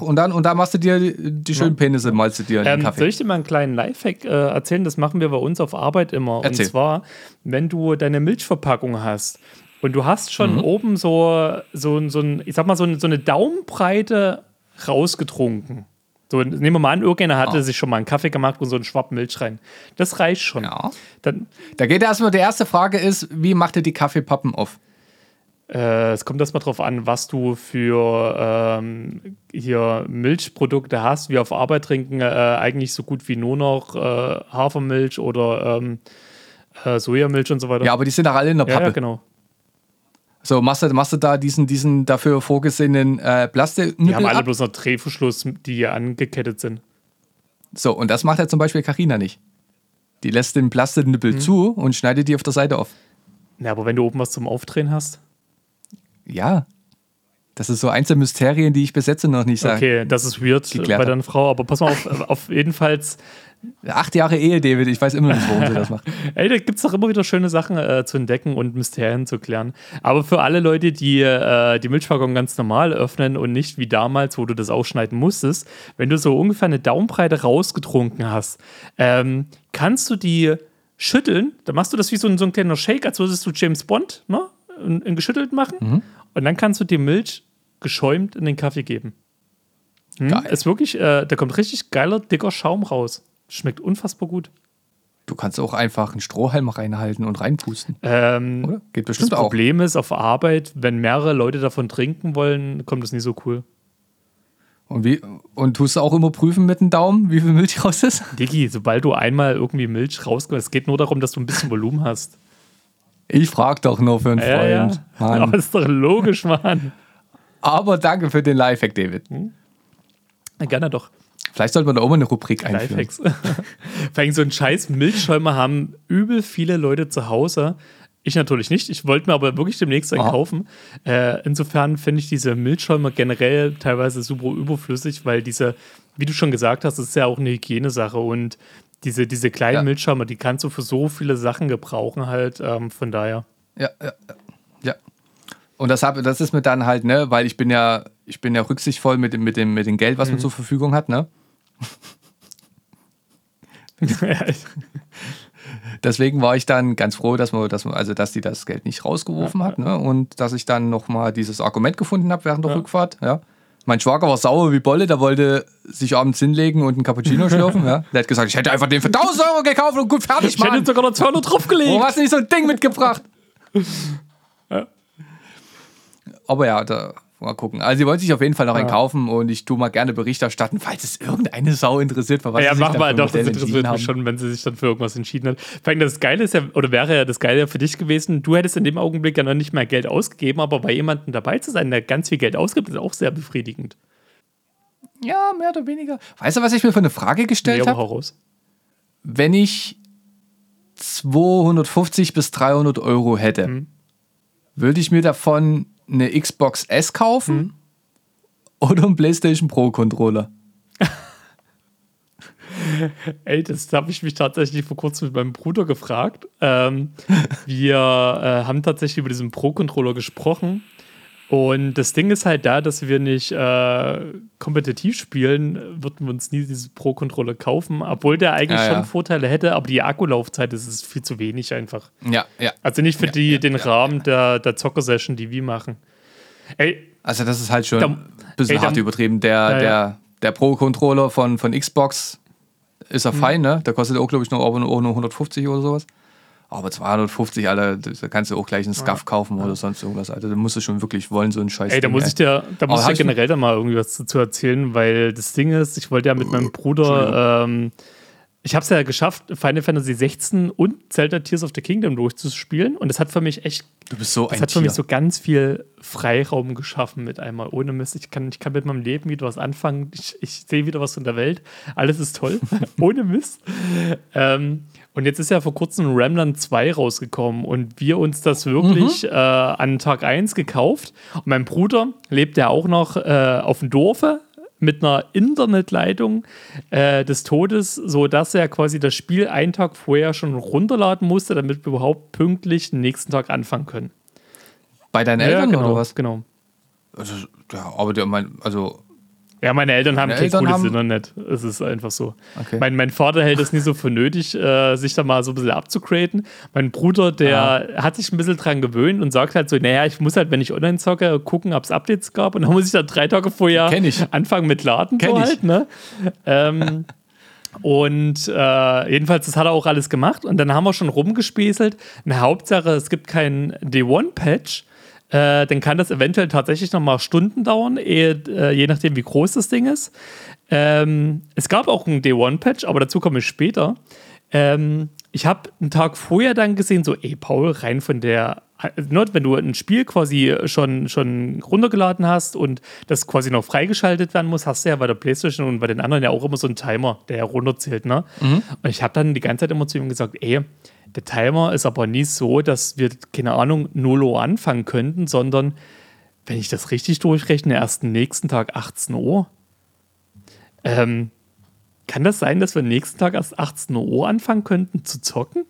Und, dann, und dann machst du dir die, die schönen Penisse, malst du dir in den Ähm, soll Kaffee. ich dir mal einen kleinen Lifehack äh, erzählen? Das machen wir bei uns auf Arbeit immer. Erzähl. Und zwar, wenn du deine Milchverpackung hast und du hast schon Mhm. oben so, so, so ein, ich sag mal, so, so eine Daumenbreite rausgetrunken. So, nehmen wir mal an, irgendeiner hatte Ah. sich schon mal einen Kaffee gemacht und so einen Schwapp Milch rein. Das reicht schon. Ja. Dann, Da geht erstmal, die erste Frage ist, wie macht ihr die Kaffeepappen auf? äh, es kommt erstmal drauf an, was du für ähm, hier Milchprodukte hast. Wir auf Arbeit trinken äh, eigentlich so gut wie nur noch äh, Hafermilch oder ähm, äh, Sojamilch und so weiter. Ja, aber die sind doch alle in der ja, Pappe. ja, genau. So, machst du, machst du da diesen, diesen dafür vorgesehenen äh, Die Plastiknippel haben alle ab? bloß noch Drehverschluss, die hier angekettet sind. So, und das macht ja zum Beispiel Carina nicht. Die lässt den Mhm. Plastiknippel zu und schneidet die auf der Seite auf. Ja, aber wenn du oben was zum Aufdrehen hast, Ja. Das ist so eins der Mysterien, die ich bis jetzt noch nicht sage. Okay, das ist weird geklärt bei deiner Frau, aber pass mal auf, auf jedenfalls, Acht Jahre Ehe, David. Ich weiß immer noch nicht, warum sie das macht. ey, da gibt es doch immer wieder schöne Sachen äh, zu entdecken und Mysterien zu klären. Aber für alle Leute, die äh, die Milchpackung ganz normal öffnen und nicht wie damals, wo du das ausschneiden musstest, wenn du so ungefähr eine Daumenbreite rausgetrunken hast, ähm, kannst du die schütteln, dann machst du das wie so ein, so ein kleiner Shake, als würdest du James Bond, ne? In, in geschüttelt machen. Und dann kannst du die Milch geschäumt in den Kaffee geben. Hm? Geil. Ist wirklich, äh, da kommt richtig geiler, dicker Schaum raus. Schmeckt unfassbar gut. Du kannst auch einfach einen Strohhalm reinhalten und reinpusten, Ähm, oder? Geht das bestimmt auch. Problem ist, auf Arbeit, wenn mehrere Leute davon trinken wollen, kommt das nicht so cool. Und, wie, und tust du auch immer prüfen mit dem Daumen, wie viel Milch raus ist? Digi, sobald du einmal irgendwie Milch rausgibst, es geht nur darum, dass du ein bisschen Volumen hast. Ich frag doch nur für einen Ja, ja. Freund. Mann. Aber ist doch logisch, Mann. Aber danke für den Lifehack, David. Gerne doch. Vielleicht sollte man da auch mal eine Rubrik einführen. Lifehacks. Vor allem so einen scheiß Milchschäumer haben übel viele Leute zu Hause. Ich natürlich nicht. Ich wollte mir aber wirklich demnächst einen kaufen. Äh, insofern finde ich diese Milchschäumer generell teilweise super überflüssig, weil diese, wie du schon gesagt hast, ist ja auch eine Hygienesache und diese, diese kleinen Ja. Milchschäumer, die kannst du für so viele Sachen gebrauchen halt. Ähm, von daher. Ja, ja, ja. Und das, hab, das ist mir dann halt, ne, weil ich bin ja, ich bin ja rücksichtsvoll mit dem, mit dem, mit dem Geld, was man zur Verfügung hat, ne? Deswegen war ich dann ganz froh, dass man, dass man, also dass die das Geld nicht rausgeworfen hat, ne? Und dass ich dann nochmal dieses Argument gefunden habe während der Ja. Rückfahrt, ja. Mein Schwager war sauer wie Bolle, der wollte sich abends hinlegen und einen Cappuccino schlürfen, ja. Der hat gesagt, ich hätte einfach den für 1000 Euro gekauft und gut fertig, ich hätte sogar noch 200 draufgelegt. Warum hast du nicht so ein Ding mitgebracht? Ja. Aber ja, da mal gucken. Also sie wollen sich auf jeden Fall noch einen Ja. kaufen und ich tue mal gerne Bericht erstatten, falls es irgendeine Sau interessiert, für was Ja, sie sich mach dann mal doch, das interessiert mich schon, wenn sie sich dann für irgendwas entschieden hat. Vor allem das Geile ist ja, oder wäre ja das Geile ja für dich gewesen, du hättest in dem Augenblick ja noch nicht mehr Geld ausgegeben, aber bei jemandem dabei zu sein, der ganz viel Geld ausgibt, ist auch sehr befriedigend. Ja, mehr oder weniger. Weißt du, was ich mir für eine Frage gestellt habe? Wenn ich 250 bis 300 Euro hätte, Mhm. würde ich mir davon eine Xbox S kaufen Mhm. oder einen PlayStation Pro Controller? Ey, das habe ich mich tatsächlich vor kurzem mit meinem Bruder gefragt. Ähm, wir äh, haben tatsächlich über diesen Pro-Controller gesprochen. Und das Ding ist halt da, dass wir nicht äh, kompetitiv spielen, würden wir uns nie diesen Pro-Controller kaufen, obwohl der eigentlich Ja, ja. schon Vorteile hätte, aber die Akkulaufzeit das ist viel zu wenig einfach. Ja, ja. Also nicht für die, den Rahmen der, der Zocker-Session, die wir machen. Ey, Also das ist halt schon ein bisschen ey, hart übertrieben. Der, Ja, ja. der, der Pro-Controller von, von Xbox ist Mhm. ja fein, ne? Der kostet auch, glaube ich, noch, auch nur 150 oder sowas. Aber 250, Alter, da kannst du auch gleich einen Scuff kaufen oder sonst irgendwas. Alter, da musst du schon wirklich wollen, so einen Scheiß. Ey, da Ding, muss ich dir, da muss ich dir generell dann mal irgendwie was dazu erzählen, weil das Ding ist, ich wollte ja mit meinem Bruder, ähm, ich habe es ja geschafft, Final Fantasy 16 und Zelda Tears of the Kingdom durchzuspielen und das hat für mich echt, Du bist so das ein hat für Tier. mich so ganz viel Freiraum geschaffen mit einmal. Ohne Mist, ich kann, ich kann mit meinem Leben wieder was anfangen, ich, ich sehe wieder was in der Welt, alles ist toll, ohne Mist. Ähm, und jetzt ist ja vor kurzem Remnant 2 rausgekommen und wir uns das wirklich äh, an Tag 1 gekauft. Und mein Bruder lebt ja auch noch äh, auf dem Dorfe mit einer Internetleitung äh, des Todes, sodass er quasi das Spiel einen Tag vorher schon runterladen musste, damit wir überhaupt pünktlich den nächsten Tag anfangen können. Bei deinen Eltern genau, oder was? Genau. Also, ja, aber der, mein, also, Ja, meine Eltern haben kein cooles haben- Internet. Es ist einfach so. Okay. Mein, mein Vater hält es nie so für nötig, äh, sich da mal so ein bisschen abzugraden. Mein Bruder, der hat sich ein bisschen dran gewöhnt und sagt halt so, naja, ich muss halt, wenn ich online zocke, gucken, ob es Updates gab. Und dann muss ich dann drei Tage vorher anfangen mit Laden. Kenn so ich. halt, ne? ähm, und äh, jedenfalls, das hat er auch alles gemacht. Und dann haben wir schon rumgespieselt. Eine Hauptsache, es gibt keinen Day-One-Patch. Äh, dann kann das eventuell tatsächlich noch mal Stunden dauern, ehe, äh, je nachdem, wie groß das Ding ist. Ähm, es gab auch einen Day-One-Patch, aber dazu komme ich später. Ähm, ich habe einen Tag vorher dann gesehen, so, ey, Paul, rein von der, ne, wenn du ein Spiel quasi schon, schon runtergeladen hast und das quasi noch freigeschaltet werden muss, hast du ja bei der Playstation und bei den anderen ja auch immer so einen Timer, der ja runterzählt, ne? Und ich habe dann die ganze Zeit immer zu ihm gesagt, ey, der Timer ist aber nie so, dass wir, keine Ahnung, 0 Uhr anfangen könnten, sondern wenn ich das richtig durchrechne, erst nächsten Tag 18 Uhr. Ähm, kann das sein, dass wir nächsten Tag erst 18 Uhr anfangen könnten zu zocken?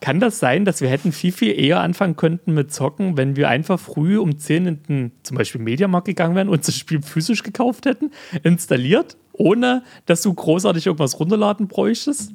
Kann das sein, dass wir hätten viel, viel eher anfangen könnten mit Zocken, wenn wir einfach früh um 10 in den zum Beispiel Mediamarkt gegangen wären und das Spiel physisch gekauft hätten, installiert, ohne dass du großartig irgendwas runterladen bräuchtest?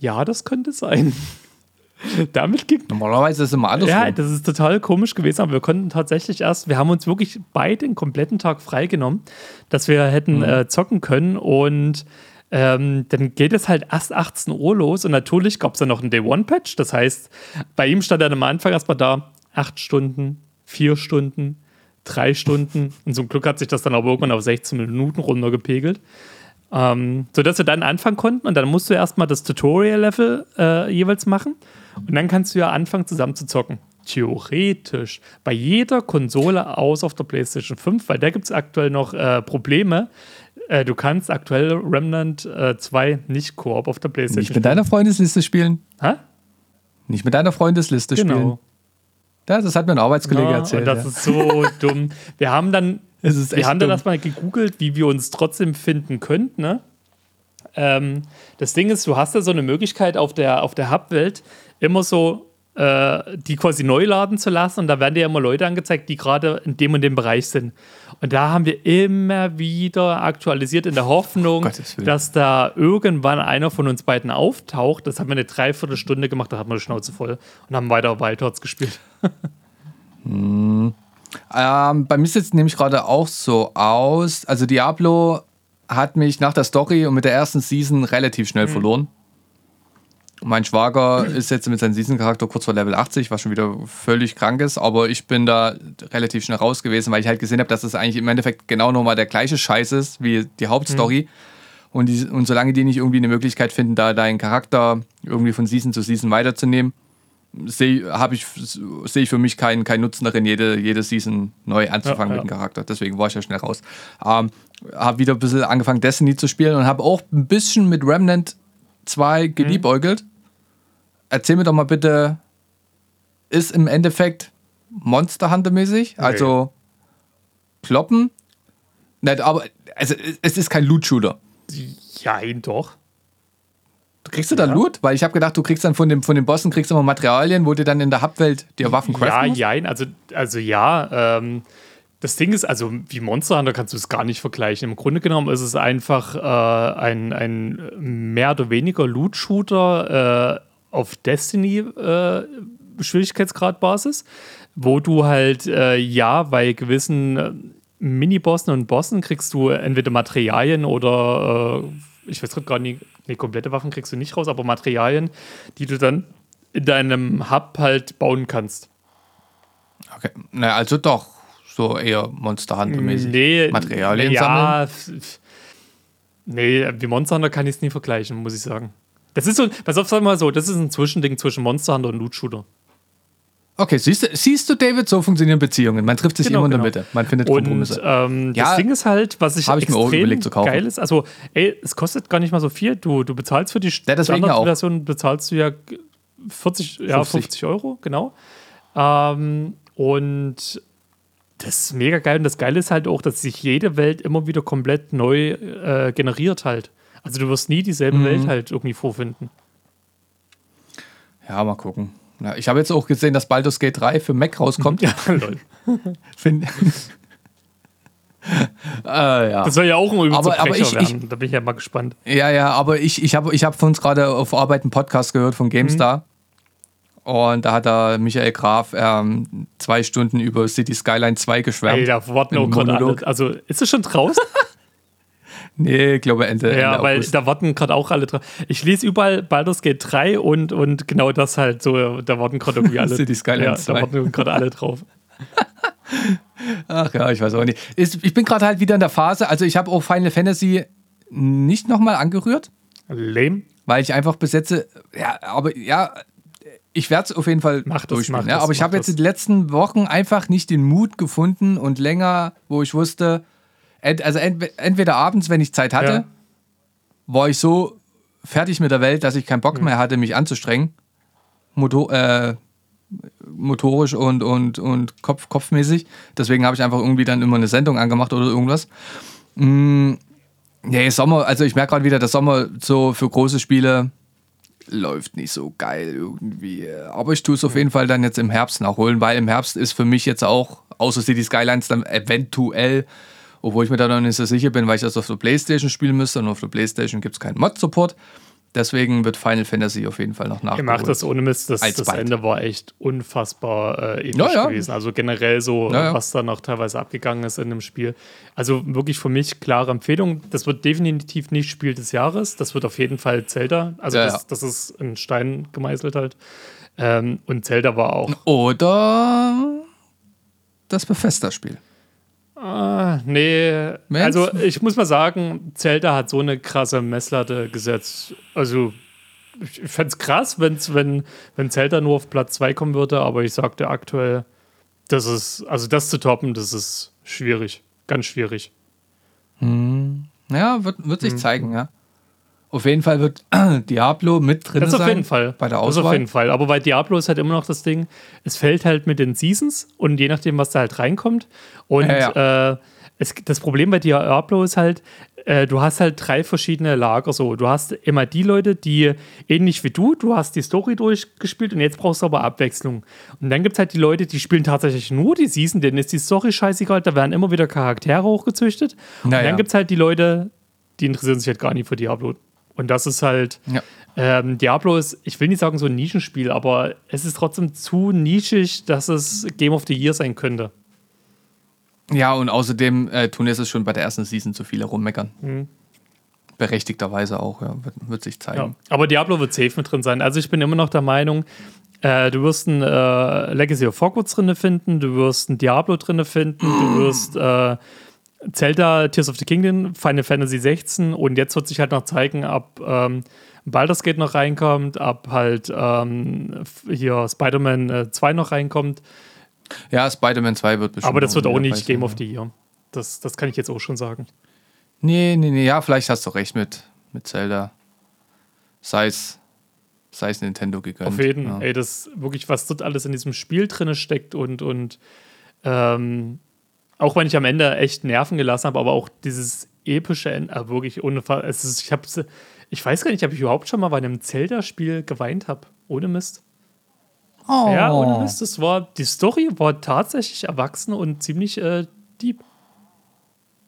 Ja, das könnte sein. Damit ging. Normalerweise ist es immer andersrum. Ja, das ist total komisch gewesen, aber wir konnten tatsächlich erst, wir haben uns wirklich beide den kompletten Tag freigenommen, dass wir hätten Mhm. äh, zocken können und ähm, dann geht es halt erst 18 Uhr los und natürlich gab es dann noch einen Day-One-Patch. Das heißt, bei ihm stand dann am Anfang erstmal da acht Stunden, vier Stunden, drei Stunden und zum Glück hat sich das dann aber irgendwann auf 16 Minuten runtergepegelt. Ähm, sodass wir dann anfangen konnten und dann musst du erstmal das Tutorial-Level äh, jeweils machen und dann kannst du ja anfangen zusammen zu zocken. Theoretisch bei jeder Konsole aus auf der PlayStation 5, weil da gibt es aktuell noch äh, Probleme. Äh, du kannst aktuell Remnant äh, 2 nicht Koop auf der PlayStation Nicht mit deiner Freundesliste spielen. Hä? Nicht mit deiner Freundesliste spielen. Genau. Ja, das hat mir ein Arbeitskollege Ja, erzählt. und das ja. ist so dumm. Wir haben dann, Es ist wir haben dann dumm. erstmal gegoogelt, wie wir uns trotzdem finden könnten. Ne? Ähm, das Ding ist, du hast ja so eine Möglichkeit auf der, auf der Hub-Welt immer so äh, die quasi neu laden zu lassen und da werden dir immer Leute angezeigt, die gerade in dem und dem Bereich sind. Und da haben wir immer wieder aktualisiert in der Hoffnung, Willen. dass da irgendwann einer von uns beiden auftaucht. Das haben wir eine Dreiviertelstunde gemacht, da hatten wir die Schnauze voll und haben weiter Wild Hearts gespielt. Ähm, bei mir sieht es nämlich gerade auch so aus. Also Diablo hat mich nach der Story und mit der ersten Season relativ schnell verloren. Mein Schwager ist jetzt mit seinem Season-Charakter kurz vor Level 80, was schon wieder völlig krank ist, aber ich bin da relativ schnell raus gewesen, weil ich halt gesehen habe, dass das eigentlich im Endeffekt genau nochmal der gleiche Scheiß ist wie die Hauptstory. Und, die, und solange die nicht irgendwie eine Möglichkeit finden, da deinen Charakter irgendwie von Season zu Season weiterzunehmen, sehe ich sehe ich für mich keinen keinen Nutzen darin, jede, jede Season neu anzufangen Ja, mit ja. dem Charakter. Deswegen war ich ja schnell raus. Ähm, habe wieder ein bisschen angefangen, Destiny zu spielen und habe auch ein bisschen mit Remnant 2 Mhm. geliebäugelt. Erzähl mir doch mal bitte, ist im Endeffekt Monster Hunter mäßig? Also kloppen? Nicht, aber also, es ist kein Loot-Shooter. Ja, doch. Kriegst du da Loot? Weil ich habe gedacht, du kriegst dann von, dem, von den Bossen kriegst du immer Materialien, wo du dann in der Hubwelt dir Waffen Ja, craften musst? jein, also, also ja, ähm, das Ding ist, also wie Monster Hunter kannst du es gar nicht vergleichen. Im Grunde genommen ist es einfach äh, ein, ein mehr oder weniger Loot-Shooter äh, auf Destiny-Schwierigkeitsgrad-Basis, wo du halt, äh, ja, bei gewissen äh, Mini-Bossen und Bossen kriegst du entweder Materialien oder, äh, ich weiß gerade gar nicht, nee, komplette Waffen kriegst du nicht raus, aber Materialien, die du dann in deinem Hub halt bauen kannst. Okay. Na, also doch, so eher Monster Hunter mäßig. Nee, Materialien ja, sammeln. Nee, wie Monster Hunter kann ich es nie vergleichen, muss ich sagen. Das ist so, pass auf, sag mal so, das ist ein Zwischending zwischen Monster Hunter und Loot Shooter. Okay, siehst du, siehst du, David, so funktionieren Beziehungen. Man trifft sich Genau, immer in der genau. Mitte. Man findet Und Kompromisse. ähm, Ja, das Ding ist halt, was ich, hab ich mir extrem überlegt zu kaufen. geil ist, also, ey, es kostet gar nicht mal so viel. Du, du bezahlst für die Ja. Standardversion bezahlst du ja 40, ja, 50. 50 Euro, genau. Ähm, und das ist mega geil. Und das Geile ist halt auch, dass sich jede Welt immer wieder komplett neu äh, generiert halt. Also du wirst nie dieselbe Mhm. Welt halt irgendwie vorfinden. ja, mal gucken. Ja, ich habe jetzt auch gesehen, dass Baldur's Gate 3 für Mac rauskommt. Ja, lol. Find- äh, ja. Das soll ja auch ein übelster Aber- aber ich- werden. Da bin ich ja mal gespannt. ja, ja, aber ich, ich habe ich hab von uns gerade auf Arbeit einen Podcast gehört von GameStar. Und da hat da Michael Graf ähm, zwei Stunden über City Skyline 2 geschwärmt. Ey, da warten auch gerade alle. Also, ist es schon draußen? Nee, ich glaube Ende, Ja, Ende weil August. da warten gerade auch alle drauf. Ich lese überall Baldur's Gate 3 und, und genau das halt so, da warten gerade irgendwie alle. City Skylines ja, 2. da warten gerade alle drauf. Ach ja, ich weiß auch nicht. Ich bin gerade halt wieder in der Phase, also ich habe auch Final Fantasy nicht nochmal angerührt, Lame. weil ich einfach bis jetzt, ja, aber ja, ich werde es auf jeden Fall Mach das, durchspielen. mach ja, das, aber ich habe jetzt das. die letzten Wochen einfach nicht den Mut gefunden und länger, wo ich wusste, also ent, entweder abends, wenn ich Zeit hatte, Ja. war ich so fertig mit der Welt, dass ich keinen Bock mehr hatte, mich anzustrengen. Motor, äh, motorisch und, und, und Kopf, kopfmäßig. Deswegen habe ich einfach irgendwie dann immer eine Sendung angemacht oder irgendwas. Mm, nee, Sommer, also ich merke gerade wieder, der Sommer so für große Spiele läuft nicht so geil irgendwie. Aber ich tue es auf jeden Fall dann jetzt im Herbst nachholen, weil im Herbst ist für mich jetzt auch, außer City Skylines, dann eventuell, obwohl ich mir da noch nicht so sicher bin, weil ich das auf der Playstation spielen müsste und auf der Playstation gibt es keinen Mod-Support. Deswegen wird Final Fantasy auf jeden Fall noch nachgeholt. Ihr macht das ohne Mist. Das, das Ende war echt unfassbar äh, episch ja, ja. gewesen. Also generell so, ja, was da noch teilweise abgegangen ist in dem Spiel. Also wirklich für mich klare Empfehlung. Das wird definitiv nicht Spiel des Jahres. Das wird auf jeden Fall Zelda. Also das, das, ist in Stein gemeißelt halt. Ähm, und Zelda war auch. Oder das Bethesda-Spiel. Ah, nee. Mensch. Also ich muss mal sagen, Zelda hat so eine krasse Messlatte gesetzt. Also ich fände es krass, wenn's, wenn, wenn Zelda nur auf Platz 2 kommen würde, aber ich sagte aktuell, das ist, also das zu toppen, das ist schwierig. Ganz schwierig. Hm. Ja, wird, wird sich hm. zeigen, ja. Auf jeden Fall wird Diablo mit drin sein. Das auf jeden Fall. Bei der Auswahl. Das auf jeden Fall. Aber bei Diablo ist halt immer noch das Ding, es fällt halt mit den Seasons und je nachdem, was da halt reinkommt. Und ja, ja. Äh, es, das Problem bei Diablo ist halt, äh, du hast halt drei verschiedene Lager. So, du hast immer die Leute, die ähnlich wie du, du hast die Story durchgespielt und jetzt brauchst du aber Abwechslung. Und dann gibt es halt die Leute, die spielen tatsächlich nur die Season, denen ist die Story scheißegal, da werden immer wieder Charaktere hochgezüchtet. Naja. Und dann gibt es halt die Leute, die interessieren sich halt gar nicht für Diablo. Und das ist halt, ja. ähm, Diablo ist, ich will nicht sagen so ein Nischenspiel, aber es ist trotzdem zu nischig, dass es Game of the Year sein könnte. Ja, und außerdem äh, tun es schon bei der ersten Season zu viele rummeckern. Mhm. Berechtigterweise auch, ja, wird, wird sich zeigen. Ja, aber Diablo wird safe mit drin sein. Also ich bin immer noch der Meinung, äh, du wirst ein äh, Legacy of Hogwarts drin finden, du wirst ein Diablo drin finden, du wirst äh, Zelda, Tears of the Kingdom, Final Fantasy 16 und jetzt wird sich halt noch zeigen, ob ähm, Baldur's Gate noch reinkommt, ob halt ähm, hier Spider-Man äh, 2 noch reinkommt. Ja, Spider-Man 2 wird bestimmt. Aber das wird auch nicht Game of the Year. Das, das kann ich jetzt auch schon sagen. Nee, nee, nee, ja, vielleicht hast du recht mit, mit Zelda. Sei es, sei es Nintendo gegönnt. Auf jeden, ja. ey, das wirklich, was dort alles in diesem Spiel drin steckt und, und ähm, auch wenn ich am Ende echt Nerven gelassen habe, aber auch dieses epische Ende, äh, wirklich ohne es ist, ich habe ich weiß gar nicht, ob ich überhaupt schon mal bei einem Zelda-Spiel geweint habe. Ohne Mist. Oh. Ja, ohne Mist. Das war, die Story war tatsächlich erwachsen und ziemlich äh, deep.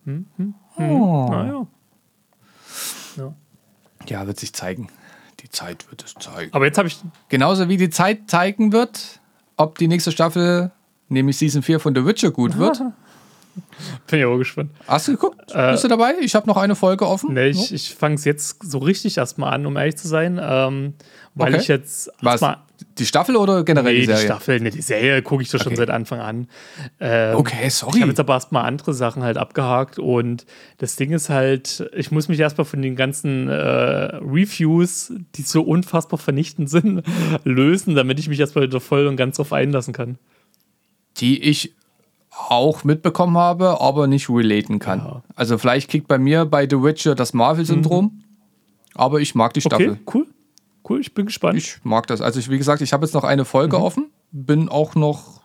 Hm, hm, hm. Oh. Naja. Ja. ja, wird sich zeigen. Die Zeit wird es zeigen. Aber jetzt habe ich. Genauso wie die Zeit zeigen wird, ob die nächste Staffel, nämlich Season 4 von The Witcher, gut wird. Bin ja auch gespannt. Hast du geguckt? Äh, Bist du dabei? Ich habe noch eine Folge offen. Nee, ich, ich fange es jetzt so richtig erstmal an, um ehrlich zu sein. Ähm, weil okay. ich jetzt. Was? Die Staffel oder generell nee, die Serie? Die Staffel, nee, die Serie gucke ich doch okay. schon seit Anfang an. Ähm, okay, sorry. Ich habe jetzt aber erstmal andere Sachen halt abgehakt und das Ding ist halt, ich muss mich erstmal von den ganzen äh, Reviews, die so unfassbar vernichtend sind, lösen, damit ich mich erstmal wieder voll und ganz drauf einlassen kann. Die ich auch mitbekommen habe, aber nicht relaten kann. Ja. Also vielleicht kriegt bei mir bei The Witcher das Marvel-Syndrom, mhm. aber ich mag die Staffel. Okay, cool. Cool, ich bin gespannt. Ich mag das. Also ich, wie gesagt, ich habe jetzt noch eine Folge mhm. offen, bin auch noch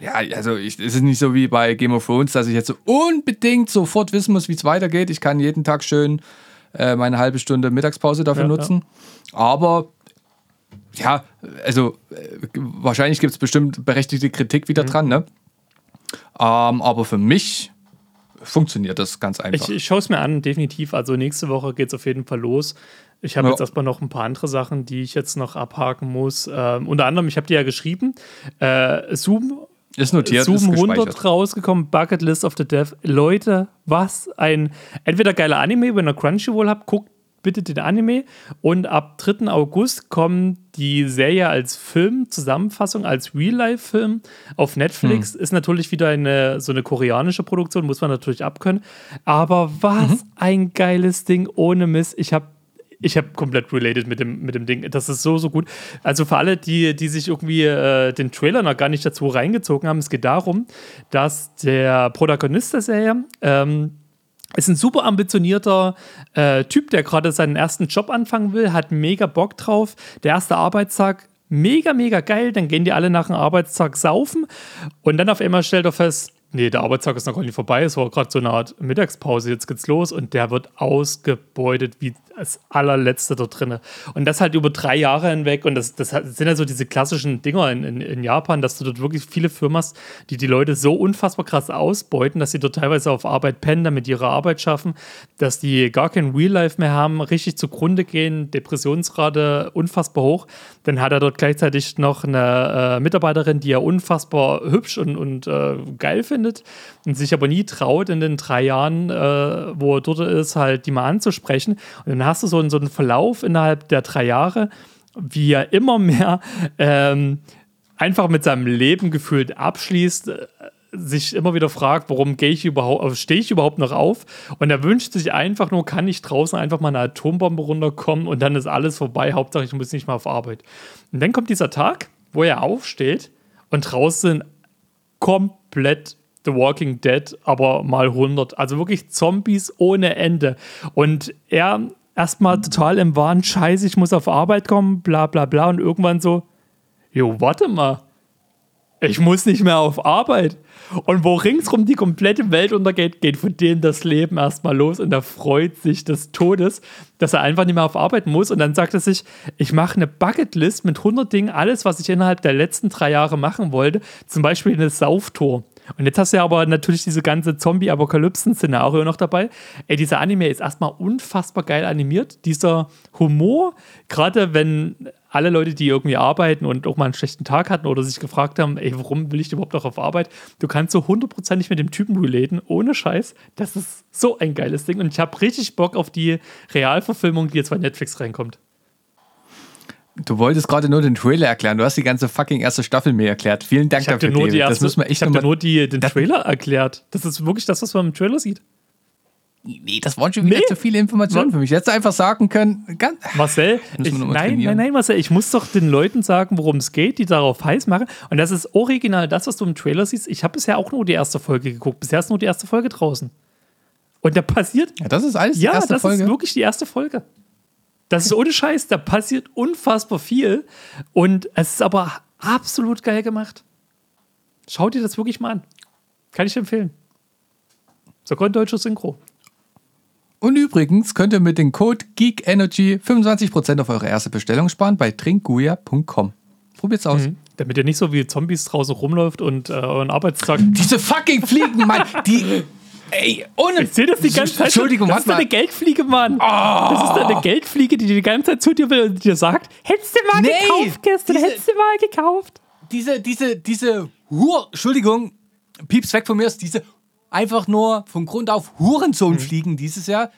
ja, also ich, es ist nicht so wie bei Game of Thrones, dass ich jetzt so unbedingt sofort wissen muss, wie es weitergeht. Ich kann jeden Tag schön äh, meine halbe Stunde Mittagspause dafür ja, nutzen. Ja. Aber ja, also äh, wahrscheinlich gibt es bestimmt berechtigte Kritik wieder mhm. dran, ne? Ähm, aber für mich funktioniert das ganz einfach. Ich, ich schaue es mir an, definitiv. Also nächste Woche geht es auf jeden Fall los. Ich habe ja. jetzt erstmal noch ein paar andere Sachen, die ich jetzt noch abhaken muss. Ähm, unter anderem, ich habe dir ja geschrieben, äh, Zoom. Ist notiert, Zoom ist 100 rausgekommen, Bucket List of the Dev. Leute, was ein entweder geiler Anime, wenn ihr Crunchyroll habt, guckt bitte den Anime. Und ab 3. August kommt die Serie als Film, Zusammenfassung, als Real-Life-Film auf Netflix. Hm. Ist natürlich wieder eine so eine koreanische Produktion, muss man natürlich abkönnen. Aber was mhm. ein geiles Ding, ohne Mist. Ich habe ich habe komplett related mit dem, mit dem Ding. Das ist so, so gut. Also für alle, die, die sich irgendwie äh, den Trailer noch gar nicht dazu reingezogen haben, es geht darum, dass der Protagonist der Serie ähm, ist ein super ambitionierter äh, Typ, der gerade seinen ersten Job anfangen will, hat mega Bock drauf. Der erste Arbeitstag mega, mega geil. Dann gehen die alle nach dem Arbeitstag saufen und dann auf einmal stellt er fest, nee, der Arbeitstag ist noch gar nicht vorbei. Es war gerade so eine Art Mittagspause, jetzt geht's los und der wird ausgebeutet wie das allerletzte da drin. Und das halt über drei Jahre hinweg. Und das, das sind ja so diese klassischen Dinger in, in, in Japan, dass du dort wirklich viele Firmen hast, die die Leute so unfassbar krass ausbeuten, dass sie dort teilweise auf Arbeit pennen, damit ihre Arbeit schaffen, dass die gar kein Real Life mehr haben, richtig zugrunde gehen, Depressionsrate unfassbar hoch. Dann hat er dort gleichzeitig noch eine äh, Mitarbeiterin, die er unfassbar hübsch und, und äh, geil findet und sich aber nie traut, in den drei Jahren, äh, wo er dort ist, halt die mal anzusprechen. Und dann hast du so, einen, so einen Verlauf innerhalb der drei Jahre, wie er immer mehr ähm, einfach mit seinem Leben gefühlt abschließt, äh, sich immer wieder fragt, warum gehe ich überhaupt, also stehe ich überhaupt noch auf? Und er wünscht sich einfach nur, kann ich draußen einfach mal eine Atombombe runterkommen und dann ist alles vorbei. Hauptsache, ich muss nicht mal auf Arbeit. Und dann kommt dieser Tag, wo er aufsteht und draußen komplett The Walking Dead, aber mal 100. Also wirklich Zombies ohne Ende. Und er erstmal total im Wahn, scheiße, ich muss auf Arbeit kommen, bla bla bla. Und irgendwann so, jo, warte mal. Ich muss nicht mehr auf Arbeit. Und wo ringsrum die komplette Welt untergeht, geht von dem das Leben erstmal los und er freut sich des Todes, dass er einfach nicht mehr auf Arbeit muss. Und dann sagt er sich, ich mache eine Bucketlist mit 100 Dingen, alles, was ich innerhalb der letzten drei Jahre machen wollte. Zum Beispiel eine Sauftour. Und jetzt hast du ja aber natürlich diese ganze Zombie-Apokalypsen-Szenario noch dabei. Ey, dieser Anime ist erstmal unfassbar geil animiert. Dieser Humor, gerade wenn alle Leute, die irgendwie arbeiten und auch mal einen schlechten Tag hatten oder sich gefragt haben, ey, warum will ich überhaupt noch auf Arbeit? Du kannst so hundertprozentig mit dem Typen relaten, ohne Scheiß. Das ist so ein geiles Ding. Und ich habe richtig Bock auf die Realverfilmung, die jetzt bei Netflix reinkommt. Du wolltest gerade nur den Trailer erklären. Du hast die ganze fucking erste Staffel mir erklärt. Vielen Dank ich dafür. Nur die erste, das müssen wir echt ich habe nur die, den Trailer erklärt. Das ist wirklich das, was man im Trailer sieht. Nee, das waren schon wieder nee. zu viele Informationen für mich. Jetzt einfach sagen können. Ganz, Marcel, ich, nein, nein, nein, Marcel, ich muss doch den Leuten sagen, worum es geht, die darauf heiß machen. Und das ist original das, was du im Trailer siehst. Ich habe bisher auch nur die erste Folge geguckt. Bisher ist nur die erste Folge draußen. Und da passiert. Ja, das ist alles die ja, erste Folge. Ja, das ist wirklich die erste Folge. Das ist ohne Scheiß, da passiert unfassbar viel und es ist aber absolut geil gemacht. Schau dir das wirklich mal an. Kann ich empfehlen. Sogar ein deutsches Synchro. Und übrigens könnt ihr mit dem Code GeekEnergy 25% auf eure erste Bestellung sparen bei trinkguya.com. Probiert's aus. Mhm. Damit ihr nicht so wie Zombies draußen rumläuft und äh, euren Arbeitstag. Diese fucking Fliegen, Mann! Die. Ey, ohne. Ich sehe das die ganze Zeit. Entschuldigung, Das ist eine Geldfliege, Mann. Oh. Das ist eine Geldfliege, die die ganze Zeit zu dir will und dir sagt: Hättest du mal nee, gekauft gestern, diese, hättest du mal gekauft. Diese, diese, diese Hur. Entschuldigung, pieps weg von mir ist diese einfach nur von Grund auf Hurensohn mhm. fliegen dieses Jahr.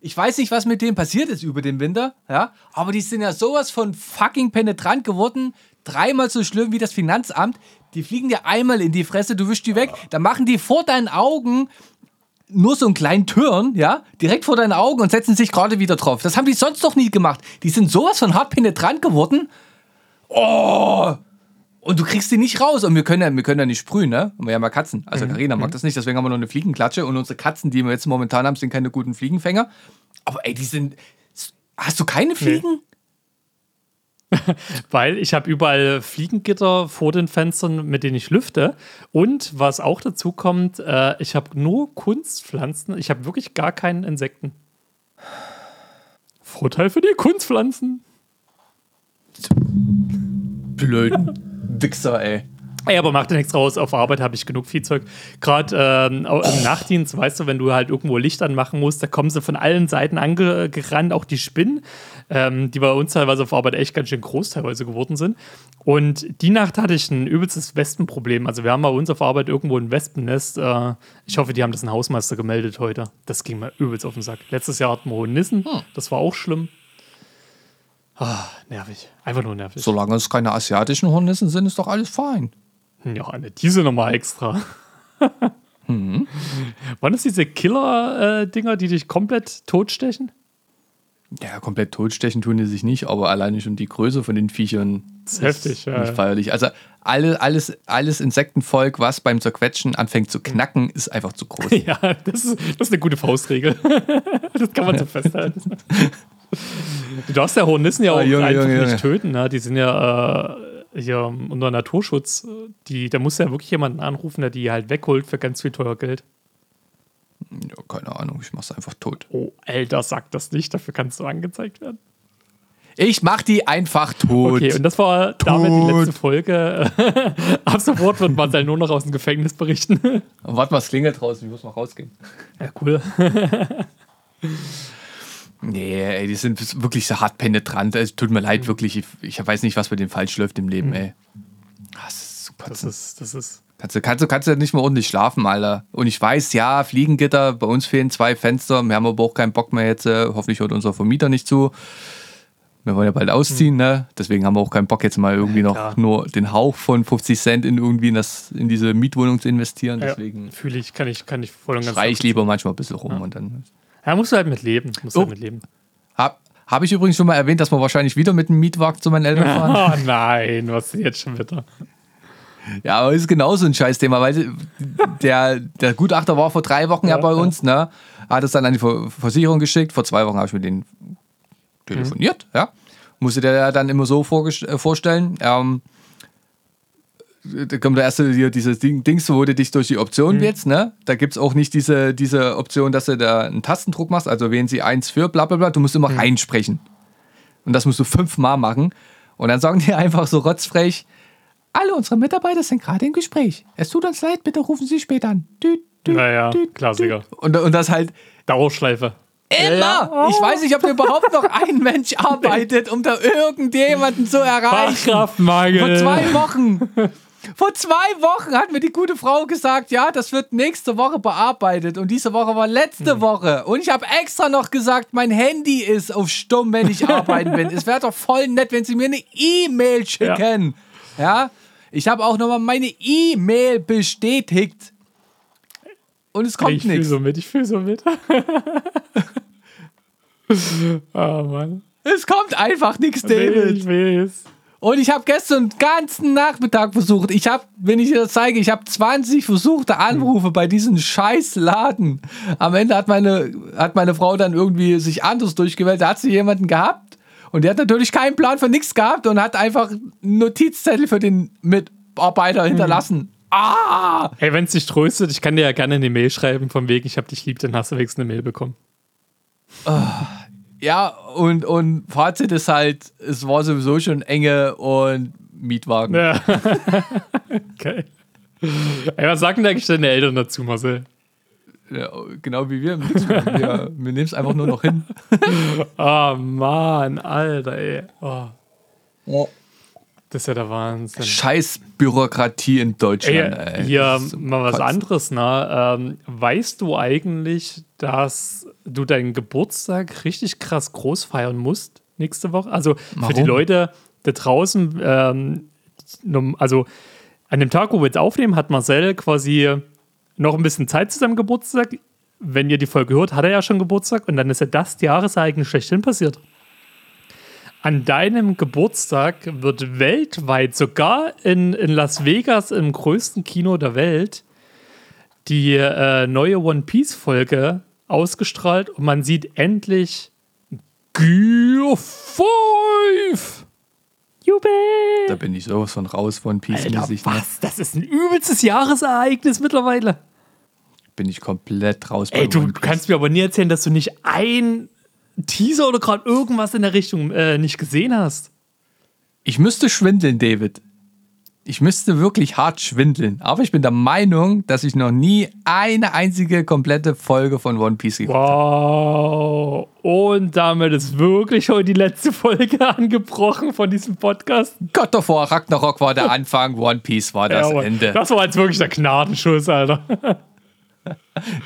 Ich weiß nicht, was mit denen passiert ist über den Winter, ja, aber die sind ja sowas von fucking penetrant geworden, dreimal so schlimm wie das Finanzamt. Die fliegen dir einmal in die Fresse, du wischst die weg, dann machen die vor deinen Augen nur so einen kleinen Turn, ja, direkt vor deinen Augen und setzen sich gerade wieder drauf. Das haben die sonst noch nie gemacht. Die sind sowas von hart penetrant geworden. Oh! Und du kriegst die nicht raus. Und wir können ja, wir können ja nicht sprühen, ne? Und wir haben ja Katzen. Also Karina mhm. mag das nicht, deswegen haben wir noch eine Fliegenklatsche. Und unsere Katzen, die wir jetzt momentan haben, sind keine guten Fliegenfänger. Aber ey, die sind. Hast du keine Fliegen? Nee. Weil ich habe überall Fliegengitter vor den Fenstern, mit denen ich lüfte. Und was auch dazu kommt, äh, ich habe nur Kunstpflanzen. Ich habe wirklich gar keinen Insekten. Vorteil für die Kunstpflanzen. Blöden Wichser, ey. Ey, aber mach dir nichts raus. Auf Arbeit habe ich genug Viehzeug. Gerade ähm, im Nachtdienst, weißt du, wenn du halt irgendwo Licht anmachen musst, da kommen sie von allen Seiten angerannt, auch die Spinnen, ähm, die bei uns teilweise auf Arbeit echt ganz schön groß teilweise geworden sind. Und die Nacht hatte ich ein übelstes Wespenproblem. Also wir haben bei uns auf Arbeit irgendwo ein Wespennest. Äh, ich hoffe, die haben das ein Hausmeister gemeldet heute. Das ging mir übelst auf den Sack. Letztes Jahr hatten wir Nissen. Hm. Das war auch schlimm. Ah, nervig. Einfach nur nervig. Solange es keine asiatischen Hornissen sind, ist doch alles fein. Ja, eine, diese nochmal extra. mhm. Waren das diese Killer-Dinger, die dich komplett totstechen? Ja, komplett totstechen tun die sich nicht, aber alleine schon die Größe von den Viechern das ist heftig, ja. Nicht feierlich. Also alle, alles, alles Insektenvolk, was beim Zerquetschen anfängt zu knacken, ist einfach zu groß. Ja, das ist, das ist eine gute Faustregel. das kann man so festhalten. Du darfst ja Hornissen ja Ah, auch Junge, einfach Junge, nicht Junge. töten. Ne? Die sind ja äh, hier unter Naturschutz. Die, da muss ja wirklich jemanden anrufen, der die halt wegholt für ganz viel teuer Geld. Ja, keine Ahnung, ich mach's einfach tot. Oh, Alter, sag das nicht, dafür kannst du angezeigt werden. Ich mach die einfach tot. Okay, und das war damit die Tot. letzte Folge. Ab sofort wird Marcel nur noch aus dem Gefängnis berichten. Warte mal, es klingelt draußen, ich muss mal rausgehen. ja, cool. Nee, ey, die sind wirklich so hart penetrant. Es tut mir leid, wirklich. Ich, ich weiß nicht, was bei denen falsch läuft im Leben, ey. Ah, Das ist super. Das ist, das ist. Kannst du, kannst, du, kannst du nicht mehr ordentlich schlafen, Alter. Und ich weiß, ja, Fliegengitter, bei uns fehlen zwei Fenster. Wir haben aber auch keinen Bock mehr jetzt. Äh, hoffentlich hört unser Vermieter nicht zu. Wir wollen ja bald ausziehen, ne? Deswegen haben wir auch keinen Bock, jetzt mal irgendwie noch klar. nur den Hauch von 50 Cent in irgendwie in, das, in diese Mietwohnung zu investieren. Ja, Deswegen fühle ich, kann ich, kann ich voll und ganz. schrei ich lieber manchmal ein bisschen rum und dann. Ja, musst du halt mit leben. Musst du Oh. halt mit leben. Hab, habe ich übrigens schon mal erwähnt, dass wir wahrscheinlich wieder mit dem Mietwagen zu meinen Eltern fahren? Oh nein, was ist jetzt schon wieder? Ja, aber ist genauso ein Scheißthema, weil der, der Gutachter war vor drei Wochen ja, Ja, bei uns, ne? Hat es dann an die Ver- Versicherung geschickt. Vor zwei Wochen habe ich mit denen telefoniert, ja. Musste der dann immer so äh, vorstellen. Ähm, da kommt der erste hier dieses Ding, Dings, wo du dich durch die Option wählst, ne? Da gibt es auch nicht diese, diese Option, dass du da einen Tastendruck machst, also wählen sie eins für, bla bla bla. Du musst immer reinsprechen. Und das musst du fünfmal machen. Und dann sagen die einfach so rotzfrech, alle unsere Mitarbeiter sind gerade im Gespräch. Es tut uns leid, bitte rufen Sie später an. Düt, düt, Naja, düt, Klassiker. düt. Und, und das halt Dauerschleife. immer. Ich weiß nicht, ob überhaupt noch ein Mensch arbeitet, um da irgendjemanden zu erreichen. Fachkraftmangel. Vor zwei Wochen. Vor zwei Wochen hat mir die gute Frau gesagt, ja, das wird nächste Woche bearbeitet. Und diese Woche war letzte Hm. Woche. Und ich habe extra noch gesagt, mein Handy ist auf Stumm, wenn ich arbeiten bin. es wäre doch voll nett, wenn Sie mir eine E-Mail schicken. Ja. Ich habe auch nochmal meine E-Mail bestätigt. Und es kommt ich fühle nichts. so mit, ich fühle so mit. oh Mann. Es kommt einfach nichts, Nee, David. ich weiß. Und ich habe gestern den ganzen Nachmittag versucht. Ich habe, wenn ich dir das zeige, ich habe 20 versuchte Anrufe bei diesem scheiß Laden. Am Ende hat meine, hat meine Frau dann irgendwie sich anders durchgewählt. Da hat sie jemanden gehabt und der hat natürlich keinen Plan für nichts gehabt und hat einfach einen Notizzettel für den Mitarbeiter hinterlassen. Ah! Hey, wenn es dich tröstet, ich kann dir ja gerne eine Mail schreiben, vom Weg, ich hab dich lieb, dann hast du wenigstens eine Mail bekommen. Ja, und, und Fazit ist halt, es war sowieso schon enge und Mietwagen. Ja. okay. Ey, was sagen denn eigentlich deine Eltern dazu, Marcel? Ja, genau wie wir. Wir, wir nehmen es einfach nur noch hin. Oh Mann, Alter, ey. Oh, das ist ja der Wahnsinn. Scheiß Bürokratie in Deutschland. Ey, ey. hier mal was anderes, ne? Ähm, weißt du eigentlich, dass du deinen Geburtstag richtig krass groß feiern musst nächste Woche? Also für die Warum? Leute da draußen, ähm, also an dem Tag, wo wir jetzt aufnehmen, hat Marcel quasi noch ein bisschen Zeit zu seinem Geburtstag. Wenn ihr die Folge hört, hat er ja schon Geburtstag und dann ist ja das Jahresereignis schlechthin passiert. An deinem Geburtstag wird weltweit, sogar in, in Las Vegas, im größten Kino der Welt, die äh, neue One Piece-Folge ausgestrahlt und man sieht endlich Gear 5! Jubel! Da bin ich sowas von raus von Peace-mäßig. Ne? was? Das ist ein übelstes Jahresereignis mittlerweile. Bin ich komplett raus Ey, du kannst mir aber nie erzählen, dass du nicht ein Teaser oder gerade irgendwas in der Richtung äh, nicht gesehen hast. Ich müsste schwindeln, David. Ich müsste wirklich hart schwindeln. Aber ich bin der Meinung, dass ich noch nie eine einzige komplette Folge von One Piece geguckt habe. Wow. Und damit ist wirklich heute die letzte Folge angebrochen von diesem Podcast. Gott davor, Ragnarok war der Anfang, One Piece war das Ja, Ende. Das war jetzt wirklich der Gnadenschuss, Alter.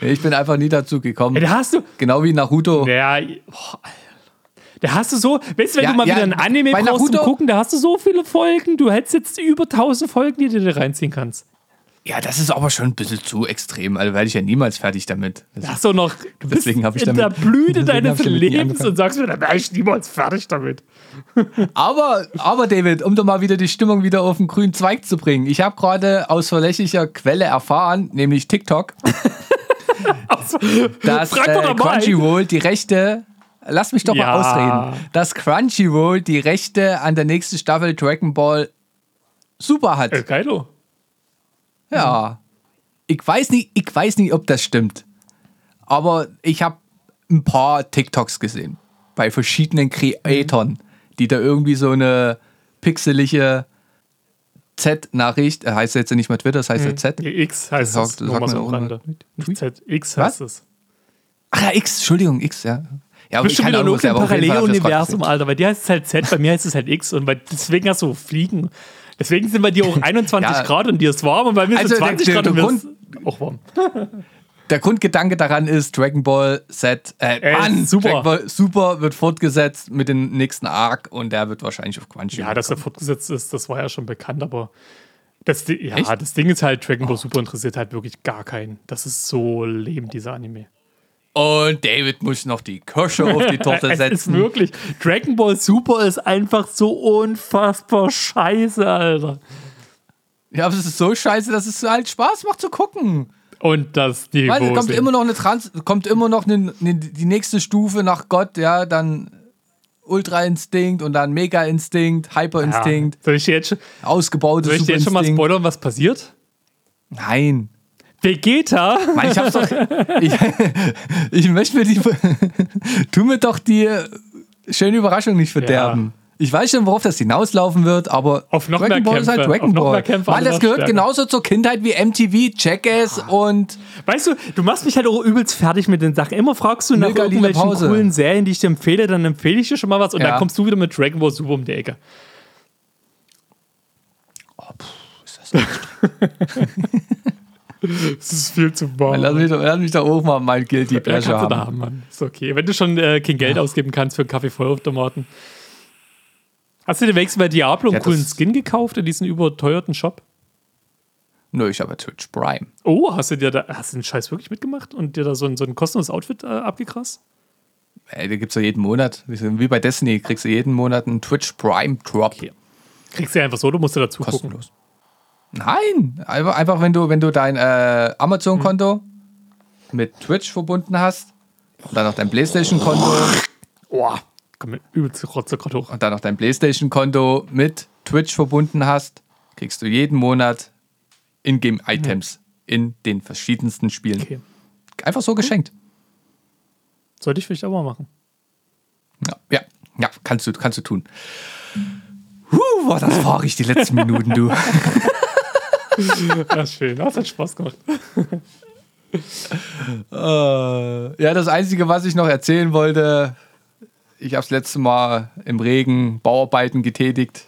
ich bin einfach nie dazu gekommen. Ey, da hast du. Genau wie Naruto. Ja, boah, Alter. Da hast du so, weißt du, wenn Ja, du mal ja, wieder ein Anime brauchst zum Gucken, da hast du so viele Folgen. Du hättest jetzt über 1000 Folgen, die du dir reinziehen kannst. Ja, das ist aber schon ein bisschen zu extrem. Also werde ich ja niemals fertig damit. Das Da hast du noch du bist Deswegen hab ich in damit- der Blüte deines Lebens und sagst mir, da wäre ich niemals fertig damit. Aber, aber David, um doch mal wieder die Stimmung wieder auf den grünen Zweig zu bringen. Ich habe gerade aus verlässlicher Quelle erfahren, nämlich TikTok, dass Frag doch äh. Crunchyroll die Rechte lass mich doch Ja. mal ausreden, dass Crunchyroll die Rechte an der nächsten Staffel Dragon Ball Super hat. Äh, Kaido. Ja. Ich weiß nicht, ich weiß nicht, ob das stimmt. Aber ich habe ein paar TikToks gesehen bei verschiedenen Creatoren, die da irgendwie so eine pixelige Z-Nachricht, äh, heißt jetzt nicht mal Twitter, das heißt ja Z. X heißt es. Nur sagt mal man so? Z, X Was? heißt es. Ach ja, X, Entschuldigung, X, ja. Ja, schon wieder nur der- gerade Paralleluniversum, Alter. Bei dir heißt es halt Z, bei mir heißt es halt X und bei, deswegen hast du Fliegen. Deswegen sind bei dir auch 21 Ja. Grad und dir ist warm und bei mir Also, sind der- 20 der- Grad und der mir ist auch warm. Der Grundgedanke daran ist, Dragon Ball Z, äh, Äh, Mann, super. Dragon Ball Super wird fortgesetzt mit dem nächsten Arc und der wird wahrscheinlich auf Crunchyroll Ja, dass er fortgesetzt ist, das war ja schon bekannt, aber das, ja, Echt? Oh. das Ding ist halt, Dragon Ball Super interessiert halt wirklich gar keinen. Das ist so leben, dieser Anime. Und David muss noch die Kirsche auf die Torte es ist setzen. wirklich, Dragon Ball Super ist einfach so unfassbar scheiße, Alter. Ja, aber es ist so scheiße, dass es halt Spaß macht zu gucken. Und das Niveau. Weil es kommt immer noch eine Trans, kommt immer noch eine, eine, die nächste Stufe nach Gott, ja, dann Ultra Instinkt und dann Mega Instinkt, Hyper ja. Instinkt, Soll ich dir jetzt, schon- ausgebaute soll ich jetzt schon mal spoilern, was passiert? Nein. Vegeta Mann, ich hab's doch. Ich, ich möchte mir die. tu mir doch die schöne Überraschung nicht verderben. Ich weiß schon, worauf das hinauslaufen wird, aber Auf noch Dragon mehr Ball ist halt Kämpfe, Dragon Ball. Kämpfe, alle das gehört stärker. genauso zur Kindheit wie MTV, Jackass Ah. und Weißt du, du machst mich halt auch übelst fertig mit den Sachen. Immer fragst du nach Mega irgendwelchen Pause. coolen Serien, die ich dir empfehle, dann empfehle ich dir schon mal was und Ja. dann kommst du wieder mit Dragon Ball Super um die Ecke. Das ist viel zu warm. lass mich, doch, lass mich doch auch mal mein Guilty Ja, kannst du Pleasure da haben. haben, Mann. Ist okay. Wenn du schon äh, kein Geld ausgeben kannst für einen Kaffee Vollautomaten. Hast du dir wenigstens bei Diablo einen Ja, das- coolen Skin gekauft in diesem überteuerten Shop? Nö, ich habe Twitch Prime. Oh, hast du dir da, hast du den Scheiß wirklich mitgemacht und dir da so ein, so ein kostenloses Outfit äh, abgekrast? Ey, da gibt's ja jeden Monat, wie bei Destiny, kriegst du jeden Monat einen Twitch Prime Drop. Okay. Kriegst du ja einfach so, du musst dir dazu gucken. Nein, einfach, wenn du, wenn du dein äh, Amazon-Konto mit Twitch verbunden hast und dann noch dein PlayStation-Konto Boah, komm übelst Rotze gerade hoch. und dann noch dein PlayStation-Konto mit Twitch verbunden hast, kriegst du jeden Monat Ingame-Items in den verschiedensten Spielen. Okay. Einfach so geschenkt. Sollte ich vielleicht auch mal machen. Ja, ja, ja kannst, du, kannst du tun. Huh, war das fahrig die letzten Minuten, du. Ja, schön. Das hat Spaß gemacht. Äh, ja, das Einzige, was ich noch erzählen wollte, ich habe das letzte Mal im Regen Bauarbeiten getätigt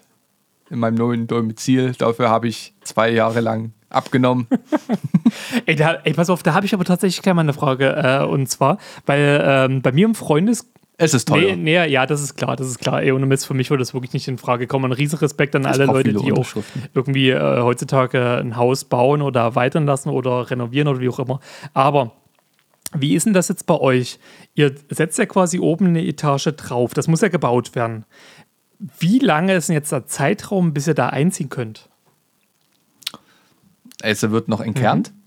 in meinem neuen Domizil. Dafür habe ich zwei Jahre lang abgenommen. Ey, da, ey pass auf, da habe ich aber tatsächlich gleich mal eine Frage. Äh, und zwar, weil ähm, bei mir im Freundes... Es ist teuer. Nee, nee, ja, das ist klar, das ist klar. Ey, ohne Mist, für mich würde das wirklich nicht in Frage kommen. Ein riesen Respekt an alle braucht Leute, die auch irgendwie äh, heutzutage ein Haus bauen oder erweitern lassen oder renovieren oder wie auch immer. Aber wie ist denn das jetzt bei euch? Ihr setzt ja quasi oben eine Etage drauf. Das muss ja gebaut werden. Wie lange ist denn jetzt der Zeitraum, bis ihr da einziehen könnt? Es wird noch entkernt. Mhm.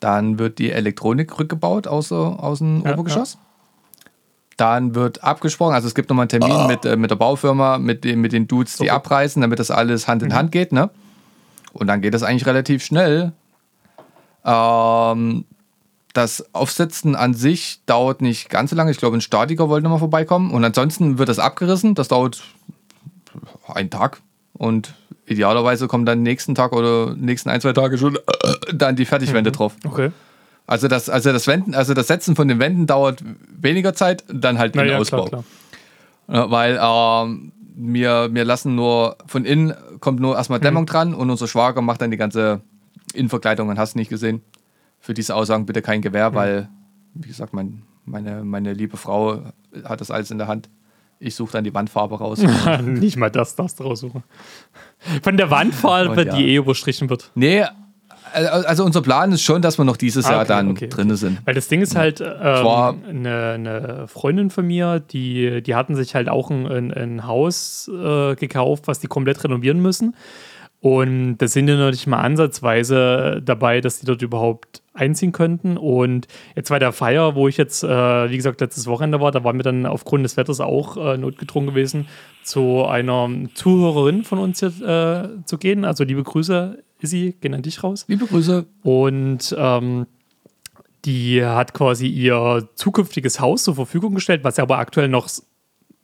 Dann wird die Elektronik rückgebaut aus, aus dem Ja, Obergeschoss. Dann wird abgesprochen, also es gibt nochmal einen Termin mit, äh, mit der Baufirma, mit, den- mit den Dudes, die Super. abreißen, damit das alles Hand in Mhm. Hand geht. Ne? Und dann geht das eigentlich relativ schnell. Ähm, das Aufsetzen an sich dauert nicht ganz so lange. Ich glaube, ein Statiker wollte nochmal vorbeikommen. Und ansonsten wird das abgerissen. Das dauert einen Tag. Und idealerweise kommen dann nächsten Tag oder nächsten ein, zwei Tage schon dann die Fertigwände Mhm. drauf. Okay. Also das, also, das Wenden, also das Setzen von den Wänden dauert weniger Zeit, dann halt den Naja, Ausbau. klar, klar. Ja, weil ähm, wir, wir lassen nur, von innen kommt nur erstmal Mhm. Dämmung dran und unser Schwager macht dann die ganze Innenverkleidung und hast du nicht gesehen. Für diese Aussagen bitte kein Gewehr, Mhm. weil, wie gesagt, mein, meine, meine liebe Frau hat das alles in der Hand. Ich suche dann die Wandfarbe raus. Nicht mal das du raussuchen. Von der Wandfarbe, Und ja. die eh überstrichen wird. nee, also unser Plan ist schon, dass wir noch dieses Ah, Jahr okay, dann okay, drinne sind. Weil das Ding ist halt, war- ähm, eine, eine Freundin von mir, die, die hatten sich halt auch ein, ein, Haus äh, gekauft, was die komplett renovieren müssen. Und da sind die noch nicht mal ansatzweise dabei, dass die dort überhaupt einziehen könnten. Und jetzt bei der Feier, wo ich jetzt, äh, wie gesagt, letztes Wochenende war, da waren wir dann aufgrund des Wetters auch äh, notgedrungen gewesen, zu einer Zuhörerin von uns hier äh, zu gehen. Also liebe Grüße, Isi, gehen an dich raus. Liebe Grüße. Und ähm, die hat quasi ihr zukünftiges Haus zur Verfügung gestellt, was ja aber aktuell noch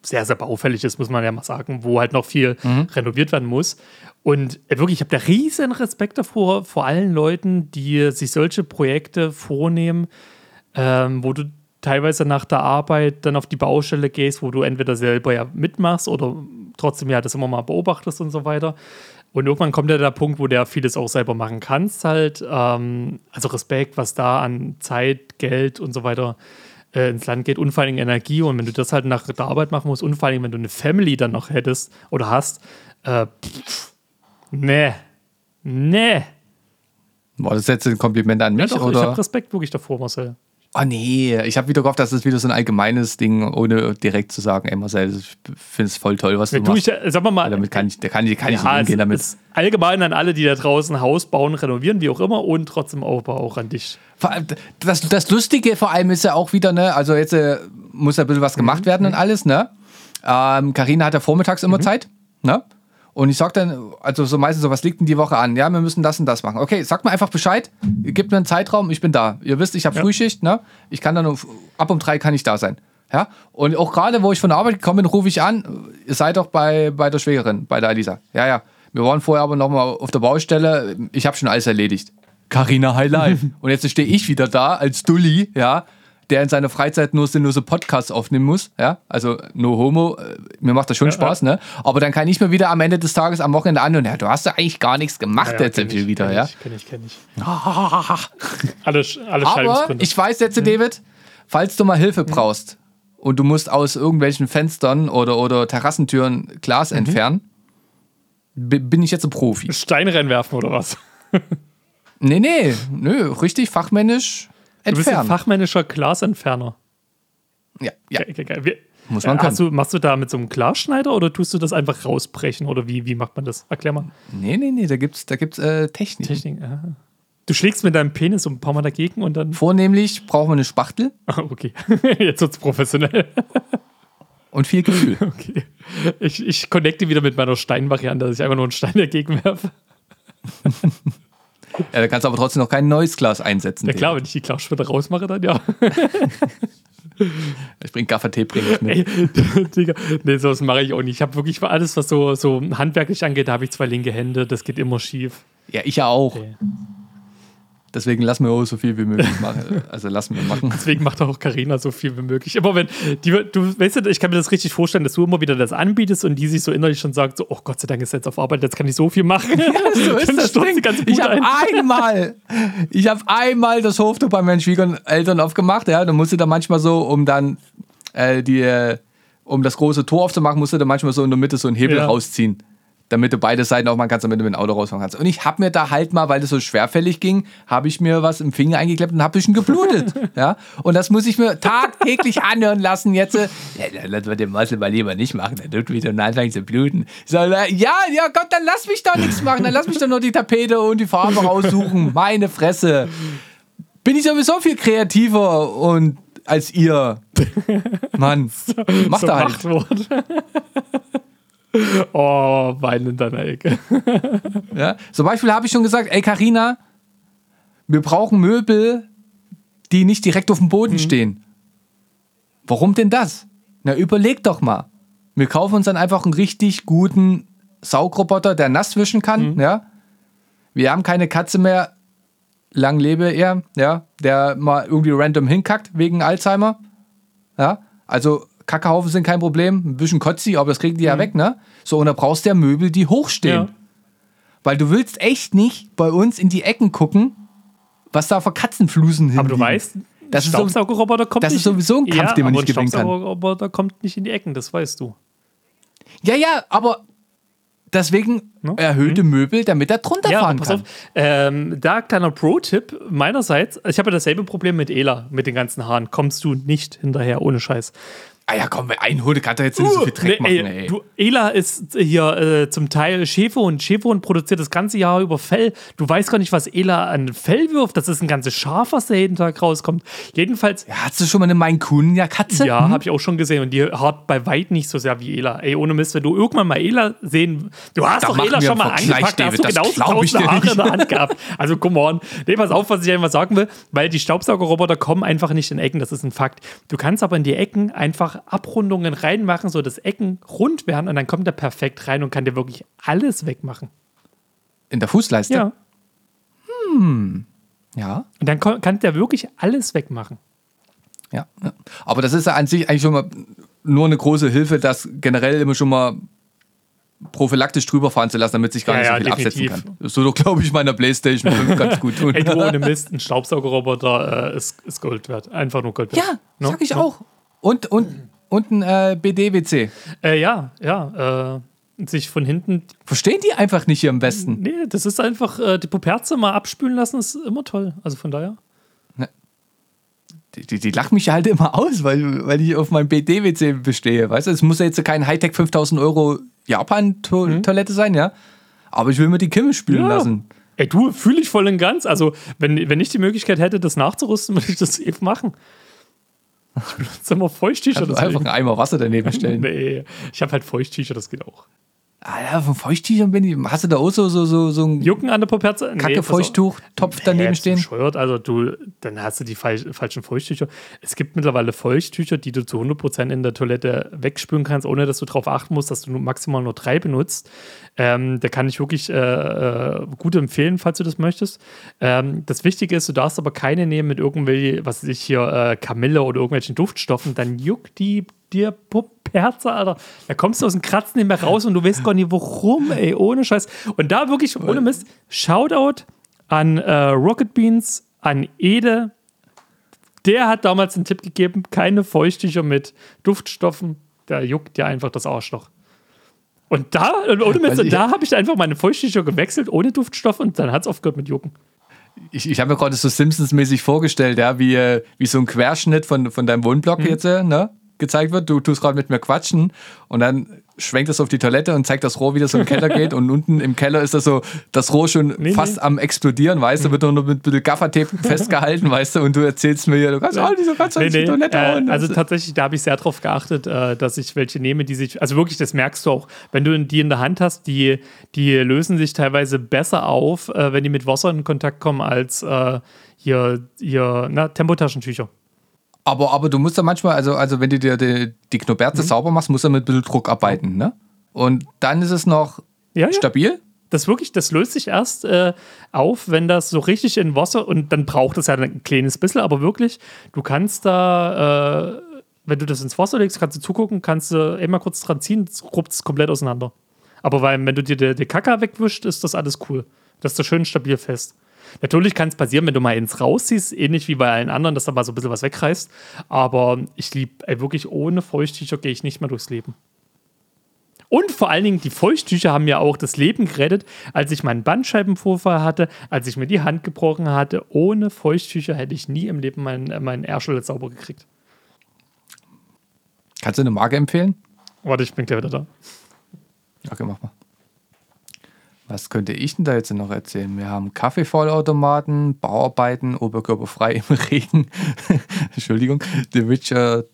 sehr, sehr baufällig ist, muss man ja mal sagen, wo halt noch viel mhm. renoviert werden muss. Und äh, wirklich, ich habe da riesen Respekt davor, vor allen Leuten, die sich solche Projekte vornehmen, ähm, wo du teilweise nach der Arbeit dann auf die Baustelle gehst, wo du entweder selber ja mitmachst oder trotzdem ja das immer mal beobachtest und so weiter. Und irgendwann kommt ja der Punkt, wo der vieles auch selber machen kannst, halt. Ähm, also Respekt, was da an Zeit, Geld und so weiter äh, ins Land geht und vor allem Energie. Und wenn du das halt nach der Arbeit machen musst und vor allem, wenn du eine Family dann noch hättest oder hast, äh, pff, nee, nee. War das jetzt ein Kompliment an mich? Ja, doch, oder? Ich habe Respekt wirklich davor, Marcel. Oh nee, ich habe wieder gehofft, dass es wieder so ein allgemeines Ding, ohne direkt zu sagen, ey Marcel, ich finde es voll toll, was du du machst. Ich, sag mal, mal damit kann ich, da kann, ich, kann ja, ich nicht umgehen damit. allgemein an alle, die da draußen Haus bauen, renovieren, wie auch immer, und trotzdem Aufbau auch an dich. Das, das Lustige vor allem ist ja auch wieder, ne, also jetzt äh, muss ja ein bisschen was gemacht mhm. werden und alles, ne? Ähm, Carina hat ja vormittags immer mhm. Zeit, ne? Und ich sag dann, also so meistens so, was liegt denn die Woche an? Ja, wir müssen das und das machen. Okay, sag mir einfach Bescheid, gebt mir einen Zeitraum, ich bin da. Ihr wisst, ich habe ja. Frühschicht, ne? Ich kann dann um, ab um drei kann ich da sein. Ja? Und auch gerade, wo ich von der Arbeit gekommen bin, rufe ich an, ihr seid doch bei, bei der Schwägerin, bei der Alisa. Ja, ja. Wir waren vorher aber nochmal auf der Baustelle, ich habe schon alles erledigt. Carina High Life. und jetzt stehe ich wieder da als Dulli, ja, der in seiner Freizeit nur sinnlose Podcasts aufnehmen muss. Ja, also no homo. Äh, mir macht das schon ja, Spaß, ja. ne? Aber dann kann ich mir wieder am Ende des Tages am Wochenende an und ja, du hast ja eigentlich gar nichts gemacht ja, jetzt ich, wieder, kenn ja? Ich, kenn ich, kenn ich. alle, alle Aber ich weiß jetzt, mhm. David, falls du mal Hilfe mhm. brauchst und du musst aus irgendwelchen Fenstern oder, oder Terrassentüren Glas mhm. entfernen, bin ich jetzt ein Profi. Steine reinwerfen oder was? nee, nee, nö, richtig fachmännisch entfernen. Du bist ein fachmännischer Glasentferner. Ja, ja. Okay, okay, okay. Muss man können. Du, machst du da mit so einem Glasschneider oder tust du das einfach rausbrechen oder wie, wie macht man das? Erklär mal. Nee, nee, nee, da gibt's, da gibt's äh, Technik. Technik, aha. Du schlägst mit deinem Penis so ein paar Mal dagegen und dann. Vornehmlich brauchen wir eine Spachtel. Ah, okay. Jetzt wird's professionell. und viel Gefühl. Okay. Ich, ich connecte wieder mit meiner Steinvariante, dass ich einfach nur einen Stein dagegen werfe. Ja, da kannst du aber trotzdem noch kein neues Glas einsetzen. Ja klar, wenn ich die Glasschwitter rausmache, dann ja. ich bring Gaffertee bringe ich mit. Ey, Digga, nee, sowas mache ich auch nicht. Ich habe wirklich für alles, was so, so handwerklich angeht, da habe ich zwei linke Hände, das geht immer schief. Ja, ich ja auch. Okay. Deswegen lassen wir auch so viel wie möglich machen. Also lassen wir machen. Deswegen macht auch Karina so viel wie möglich. Immer wenn die, du weißt du, ich kann mir das richtig vorstellen, dass du immer wieder das anbietest und die sich so innerlich schon sagt: so, Oh Gott sei Dank ist jetzt auf Arbeit, jetzt kann ich so viel machen. Ja, so ist das Ding. Ich habe einmal, ich habe einmal das Hoftuch bei meinen Schwiegereltern aufgemacht. Ja, dann musste da manchmal so, um dann äh, die, äh, um das große Tor aufzumachen, musste da manchmal so in der Mitte so einen Hebel ja. rausziehen damit du beide Seiten aufmachen kannst, damit du mit dem Auto rausfahren kannst. Und ich habe mir da halt mal, weil das so schwerfällig ging, habe ich mir was im Finger eingeklemmt und habe ein bisschen geblutet. ja? Und das muss ich mir tagtäglich anhören lassen. Jetzt, äh, ja, lass mal den Muscle mal lieber nicht machen, dann tut wieder und anfangen zu bluten. So, ja, ja Gott, dann lass mich doch nichts machen, dann lass mich doch nur die Tapete und die Farbe raussuchen. Meine Fresse. Bin ich sowieso viel kreativer und als ihr. Mann, macht so da halt. Oh, weinen in deiner Ecke. ja? Zum Beispiel habe ich schon gesagt, ey Karina, wir brauchen Möbel, die nicht direkt auf dem Boden mhm. stehen. Warum denn das? Na, überleg doch mal. Wir kaufen uns dann einfach einen richtig guten Saugroboter, der nass wischen kann, mhm. ja. Wir haben keine Katze mehr, lang lebe er, ja, der mal irgendwie random hinkackt wegen Alzheimer. Ja, also Kackehaufen sind kein Problem, ein bisschen Kotzi, aber das kriegen die mhm. ja weg, ne? So, und da brauchst du ja Möbel, die hochstehen. Ja. Weil du willst echt nicht bei uns in die Ecken gucken, was da für Katzenflusen sind. Aber du weißt, das Staubsaugerroboter kommt das nicht. ist sowieso ein Kampf, ja, den man nicht gewinnen kann. Staubsaugerroboter kommt nicht in die Ecken, das weißt du. Ja, ja, aber deswegen no? erhöhte hm? Möbel, damit er drunter ja, fahren kann. Auf, ähm, da kleiner Pro-Tipp meinerseits. Ich habe ja dasselbe Problem mit Ela, mit den ganzen Haaren. Kommst du nicht hinterher, ohne Scheiß. Ah ja, komm, wer einholt, kann doch jetzt nicht so viel Dreck Nee, machen, ey. Du, Ela ist hier äh, zum Teil Schäferhund. Schäferhund produziert das ganze Jahr über Fell. Du weißt gar nicht, was Ela an Fell wirft. Das ist ein ganzes Schaf, was da jeden Tag rauskommt. Jedenfalls, Ja, hast du schon mal eine Maine Coon ja Katze? ja, Hm? habe ich auch schon gesehen. Und die hart bei weit nicht so sehr wie Ela. Ey, ohne Mist, wenn du irgendwann mal Ela sehen. Du hast Da doch Ela schon mal angepackt. Da hast du David, das genauso tausend Haare nicht. in der Hand gehabt. Also, come on. Nee, pass auf, was ich einfach sagen will, weil die Staubsaugerroboter kommen einfach nicht in Ecken. Das ist ein Fakt. Du kannst aber in die Ecken einfach Abrundungen reinmachen, so dass Ecken rund werden und dann kommt er perfekt rein und kann dir wirklich alles wegmachen. In der Fußleiste? Ja. Ja. Und dann kann der wirklich alles wegmachen. Ja, ja. Aber das ist ja an sich eigentlich schon mal nur eine große Hilfe, das generell immer schon mal prophylaktisch drüber fahren zu lassen, damit sich gar Ja, nicht so ja, viel absetzen definitiv. kann. Das würde, glaube ich, meiner Playstation 5 ganz gut tun. Ey, du ohne Mist, ein Staubsaugerroboter äh, ist, ist Gold wert. Einfach nur Gold wert. ja, No? sag ich No? auch. Und, und, und ein äh, BD-WC. Äh, ja, ja. Äh, sich von hinten. Verstehen die einfach nicht hier im Westen? Nee, das ist einfach, äh, die Puperze mal abspülen lassen, ist immer toll. Also von daher. Die, die, die lachen mich halt immer aus, weil, weil ich auf meinem BD-WC bestehe. Weißt du, es muss ja jetzt kein Hightech 5000 Euro Japan-Toilette sein, ja. Aber ich will mir die Kimme spülen Ja. lassen. Ey, du, fühle ich voll und ganz. Also, wenn, wenn ich die Möglichkeit hätte, das nachzurüsten, würde ich das eben machen. Ich benutze immer Feuchttücher. Also einfach deswegen. einen Eimer Wasser daneben stellen. Nee, ich habe halt Feuchttücher, das geht auch. Ah ja, von Feuchttüchern bin ich. Hast du da auch so, so, so, so ein Jucken an der Puperze? Nee, kacke pass auf. Feuchttuch-Topf daneben Nee, stehen? bescheuert. Also du, dann hast du die falsch, falschen Feuchttücher. Es gibt mittlerweile Feuchttücher, die du zu 100% in der Toilette wegspülen kannst, ohne dass du darauf achten musst, dass du nur maximal nur drei benutzt. Ähm, da kann ich wirklich äh, äh, gut empfehlen, falls du das möchtest. Ähm, das Wichtige ist, du darfst aber keine nehmen mit irgendwelchen, was weiß ich hier, äh, Kamille oder irgendwelchen Duftstoffen. Dann juckt die dir Puperze, Alter. Da kommst du aus dem Kratzen nicht mehr raus und du weißt gar nicht, warum, ey, ohne Scheiß. Und da wirklich, ohne Mist, Shoutout an äh, Rocket Beans, an Ede. Der hat damals einen Tipp gegeben, keine Feuchttücher mit Duftstoffen. Da juckt dir einfach das Arschloch. Und da, ohne Mist, Also ich- da habe ich einfach meine Feuchttücher gewechselt, ohne Duftstoff und dann hat es aufgehört mit Jucken. Ich, ich habe mir gerade so Simpsons-mäßig vorgestellt, ja, wie, äh, wie so ein Querschnitt von, von deinem Wohnblock Mhm. jetzt äh, ne, gezeigt wird. Du tust gerade mit mir quatschen und dann schwenkt es auf die Toilette und zeigt das Rohr, wie das so im Keller geht. Und unten im Keller ist das so, das Rohr schon Nee, fast nee. am explodieren, weißt du, wird nur mit ein bisschen Gaffertape festgehalten, weißt du, und du erzählst mir hier, du kannst auch nicht so ganz Nee, nee, Toilette äh, hauen. also tatsächlich, da habe ich sehr darauf geachtet, äh, dass ich welche nehme, die sich, also wirklich, das merkst du auch, wenn du die in der Hand hast, die, die lösen sich teilweise besser auf, äh, wenn die mit Wasser in Kontakt kommen, als äh, hier, hier na, Tempotaschentücher. Aber, aber du musst ja manchmal, also, also wenn du dir die, die Knoberze Mhm. sauber machst, musst du mit ein bisschen Druck arbeiten, ne? Und dann ist es noch Ja, ja. stabil. Das wirklich, das löst sich erst äh, auf, wenn das so richtig in Wasser und dann braucht es ja ein kleines bisschen, aber wirklich, du kannst da, äh, wenn du das ins Wasser legst, kannst du zugucken, kannst du immer kurz dran ziehen, ruppt es komplett auseinander. Aber weil, wenn du dir die, die Kacke wegwischst, ist das alles cool. Das ist da schön stabil fest. Natürlich kann es passieren, wenn du mal ins rausziehst, ähnlich wie bei allen anderen, dass da mal so ein bisschen was wegreißt. Aber ich liebe, wirklich ohne Feuchttücher gehe ich nicht mehr durchs Leben. Und vor allen Dingen, die Feuchttücher haben mir auch das Leben gerettet, als ich meinen Bandscheibenvorfall hatte, als ich mir die Hand gebrochen hatte. Ohne Feuchttücher hätte ich nie im Leben meinen, äh, meinen Ärschel sauber gekriegt. Kannst du eine Marke empfehlen? Warte, ich bin gleich wieder da. Okay, mach mal. Was könnte ich denn da jetzt noch erzählen? Wir haben Kaffeevollautomaten, Bauarbeiten, oberkörperfrei im Regen. Entschuldigung. The Witcher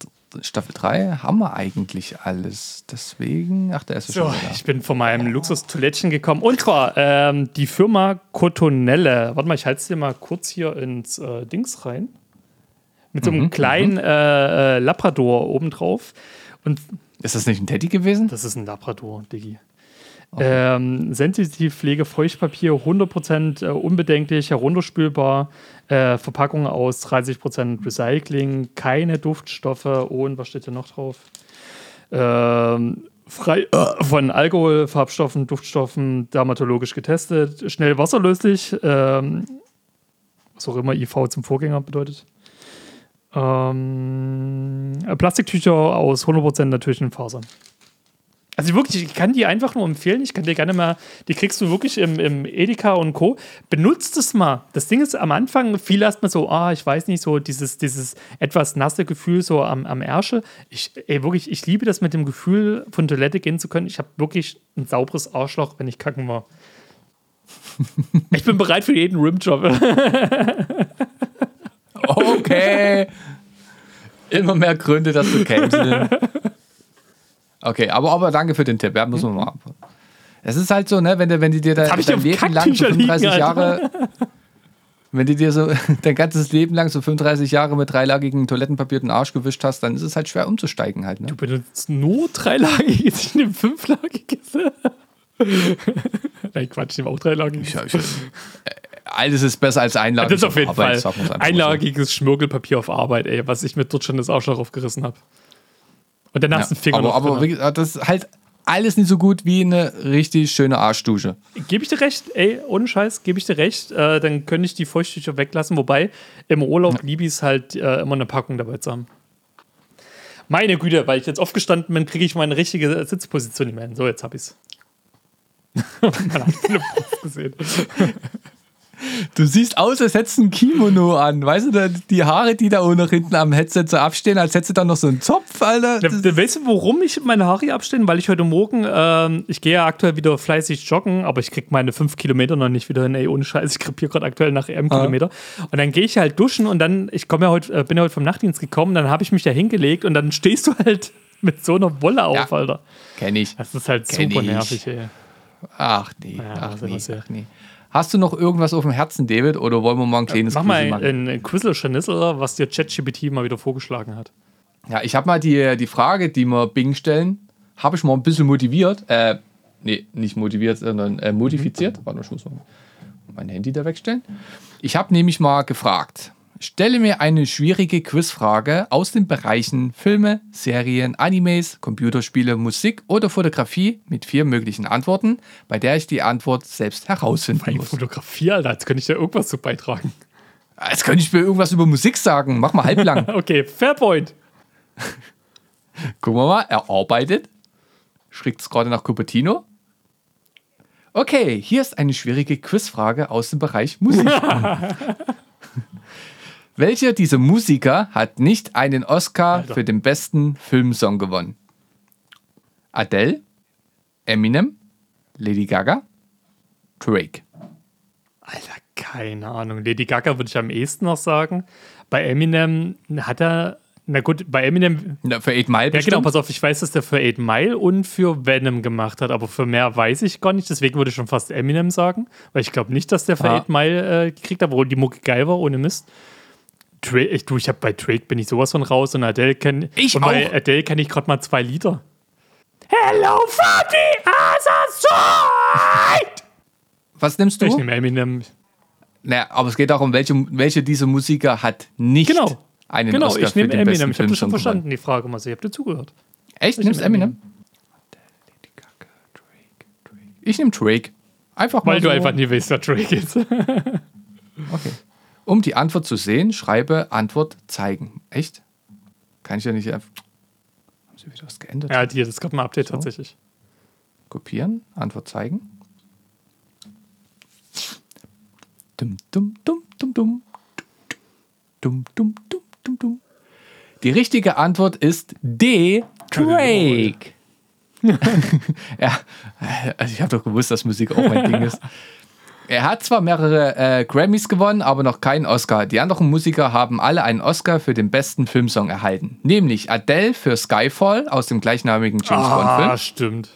Staffel 3 haben wir eigentlich alles. Deswegen, ach, der ist So, schon wieder. ich bin von meinem Luxus-Toilettchen gekommen. Und zwar ähm, die Firma Cotonelle. Warte mal, ich halte es dir mal kurz hier ins äh, Dings rein. Mit so einem kleinen äh, äh, Labrador obendrauf. Und Ist das nicht ein Teddy gewesen? Das ist ein Labrador, Diggi. Ähm, Sensitivpflege, Feuchtpapier, 100% äh, unbedenklich, herunterspülbar, äh, Verpackung aus 30% Recycling, keine Duftstoffe und was steht hier noch drauf? Ähm, frei äh, von Alkohol, Farbstoffen, Duftstoffen, dermatologisch getestet, schnell wasserlöslich, ähm, was auch immer IV zum Vorgänger bedeutet. Ähm, Plastiktücher aus 100% natürlichen Fasern. Also wirklich, ich kann die einfach nur empfehlen. Ich kann dir gerne mal, die kriegst du wirklich im, im Edeka und Co. Benutzt es mal. Das Ding ist am Anfang viel erstmal so, ah, ich weiß nicht, so dieses, dieses etwas nasse Gefühl so am, am Ärsche. Ich, ey, wirklich, ich liebe das mit dem Gefühl, von Toilette gehen zu können. Ich habe wirklich ein sauberes Arschloch, wenn ich kacken war. ich bin bereit für jeden Rimjob. okay. Immer mehr Gründe, dass du canceln. Okay, aber, aber danke für den Tipp. Ja, muss man mal. Es ist halt so, ne, wenn, du, wenn die dir da, dein Leben lang so 35 liegen, Jahre, wenn du dir so dein ganzes Leben lang so 35 Jahre mit dreilagigen Toilettenpapier den Arsch gewischt hast, dann ist es halt schwer umzusteigen halt. Ne? Du benutzt nur dreilagiges, ich nehme fünflagiges. Nein, Quatsch, ich nehme auch dreilagiges. Ich, ich, alles ist besser als einlagiges. Das ist auf jeden Arbeit, Fall. Einlagiges. Schmirgelpapier auf Arbeit, ey, was ich mir dort schon das Arschloch aufgerissen habe. Und danach ja, ist ein Finger aber, noch aber drin. das ist halt alles nicht so gut wie eine richtig schöne Arschdusche. Gebe ich dir recht, ey, ohne Scheiß, gebe ich dir recht. Äh, dann könnte ich die Feuchttücher weglassen. Wobei, im Urlaub ja. liebe ich es halt, äh, immer eine Packung dabei zu haben. Meine Güte, weil ich jetzt aufgestanden bin, kriege ich meine richtige Sitzposition nicht mehr hin. So, jetzt habe ich es. Man hat gesehen. Du siehst aus, als hättest du ein Kimono an. Weißt du, die Haare, die da oben noch hinten am Headset so abstehen, als hättest du da noch so einen Zopf, Alter. Da, weißt du, warum ich meine Haare abstehen? Weil ich heute Morgen, ähm, ich gehe ja aktuell wieder fleißig joggen, aber ich krieg meine fünf Kilometer noch nicht wieder hin. Ey, ohne Scheiß, ich krepiere gerade aktuell nach einem ah. Kilometer. Und dann gehe ich halt duschen und dann, ich komme ja heute, äh, bin ja heute vom Nachtdienst gekommen, dann habe ich mich da hingelegt und dann stehst du halt mit so einer Wolle auf, ja, Alter. Kenn ich. Das ist halt Kenn super ich. nervig, ey. Ach nee, ja, ach, nee, ach nee. Hast du noch irgendwas auf dem Herzen, David, oder wollen wir mal ein kleines Mach mal ein, ein Quizzle-Scharnissel, was dir ChatGPT mal wieder vorgeschlagen hat. Ja, ich habe mal die, die Frage, die wir Bing stellen, habe ich mal ein bisschen motiviert. Äh, nee, nicht motiviert, sondern äh, modifiziert. Mhm. Warte, ich muss mal mein Handy da wegstellen. Ich habe nämlich mal gefragt, Stelle mir eine schwierige Quizfrage aus den Bereichen Filme, Serien, Animes, Computerspiele, Musik oder Fotografie mit vier möglichen Antworten, bei der ich die Antwort selbst herausfinden Meine muss. Fotografie, Alter, jetzt könnte ich da irgendwas zu beitragen. Jetzt könnte ich mir irgendwas über Musik sagen. Mach mal halblang. okay, Fairpoint. Gucken wir mal, er arbeitet. Schickt es gerade nach Cupertino. Okay, hier ist eine schwierige Quizfrage aus dem Bereich Musik. Welcher dieser Musiker hat nicht einen Oscar Alter. für den besten Filmsong gewonnen? Adele, Eminem, Lady Gaga, Drake. Alter, keine Ahnung. Lady Gaga würde ich am ehesten noch sagen. Bei Eminem hat er, na gut, bei Eminem. Na, für 8 Mile Ja, genau, pass auf, ich weiß, dass der für 8 Mile und für Venom gemacht hat, aber für mehr weiß ich gar nicht. Deswegen würde ich schon fast Eminem sagen, weil ich glaube nicht, dass der für ah. 8 Mile äh, gekriegt hat, obwohl die Mucke geil war, ohne Mist. Drake, ich, du, ich hab bei Drake bin ich sowas von raus und Adele kenne ich und auch. bei Adele kenne ich gerade mal zwei Lieder. Hello for the other side! Was nimmst du? Ich nehme Eminem. Naja, aber es geht darum, welche, welche dieser Musiker hat nicht genau. einen genau, Oscar ich nehme Eminem. Ich habe das schon verstanden, die Frage mal. Ich habe dir zugehört. Echt? Ich Nimmst Eminem? Ich nehme Drake. Einfach mal Weil so. du einfach nie weißt, wer Drake ist. okay. Um die Antwort zu sehen, schreibe Antwort zeigen. Echt? Kann ich ja nicht. Haben Sie wieder was geändert? Ja, hier, das gab ein Update so. tatsächlich. Kopieren, Antwort zeigen. Dum, dum, dum, dum, dum. Dum, dum, dum, dum, dum. Die richtige Antwort ist D. Drake. ja, also ich habe doch gewusst, dass Musik auch mein Ding ist. Er hat zwar mehrere äh, Grammys gewonnen, aber noch keinen Oscar. Die anderen Musiker haben alle einen Oscar für den besten Filmsong erhalten. Nämlich Adele für Skyfall aus dem gleichnamigen James Bond-Film. Ah, stimmt.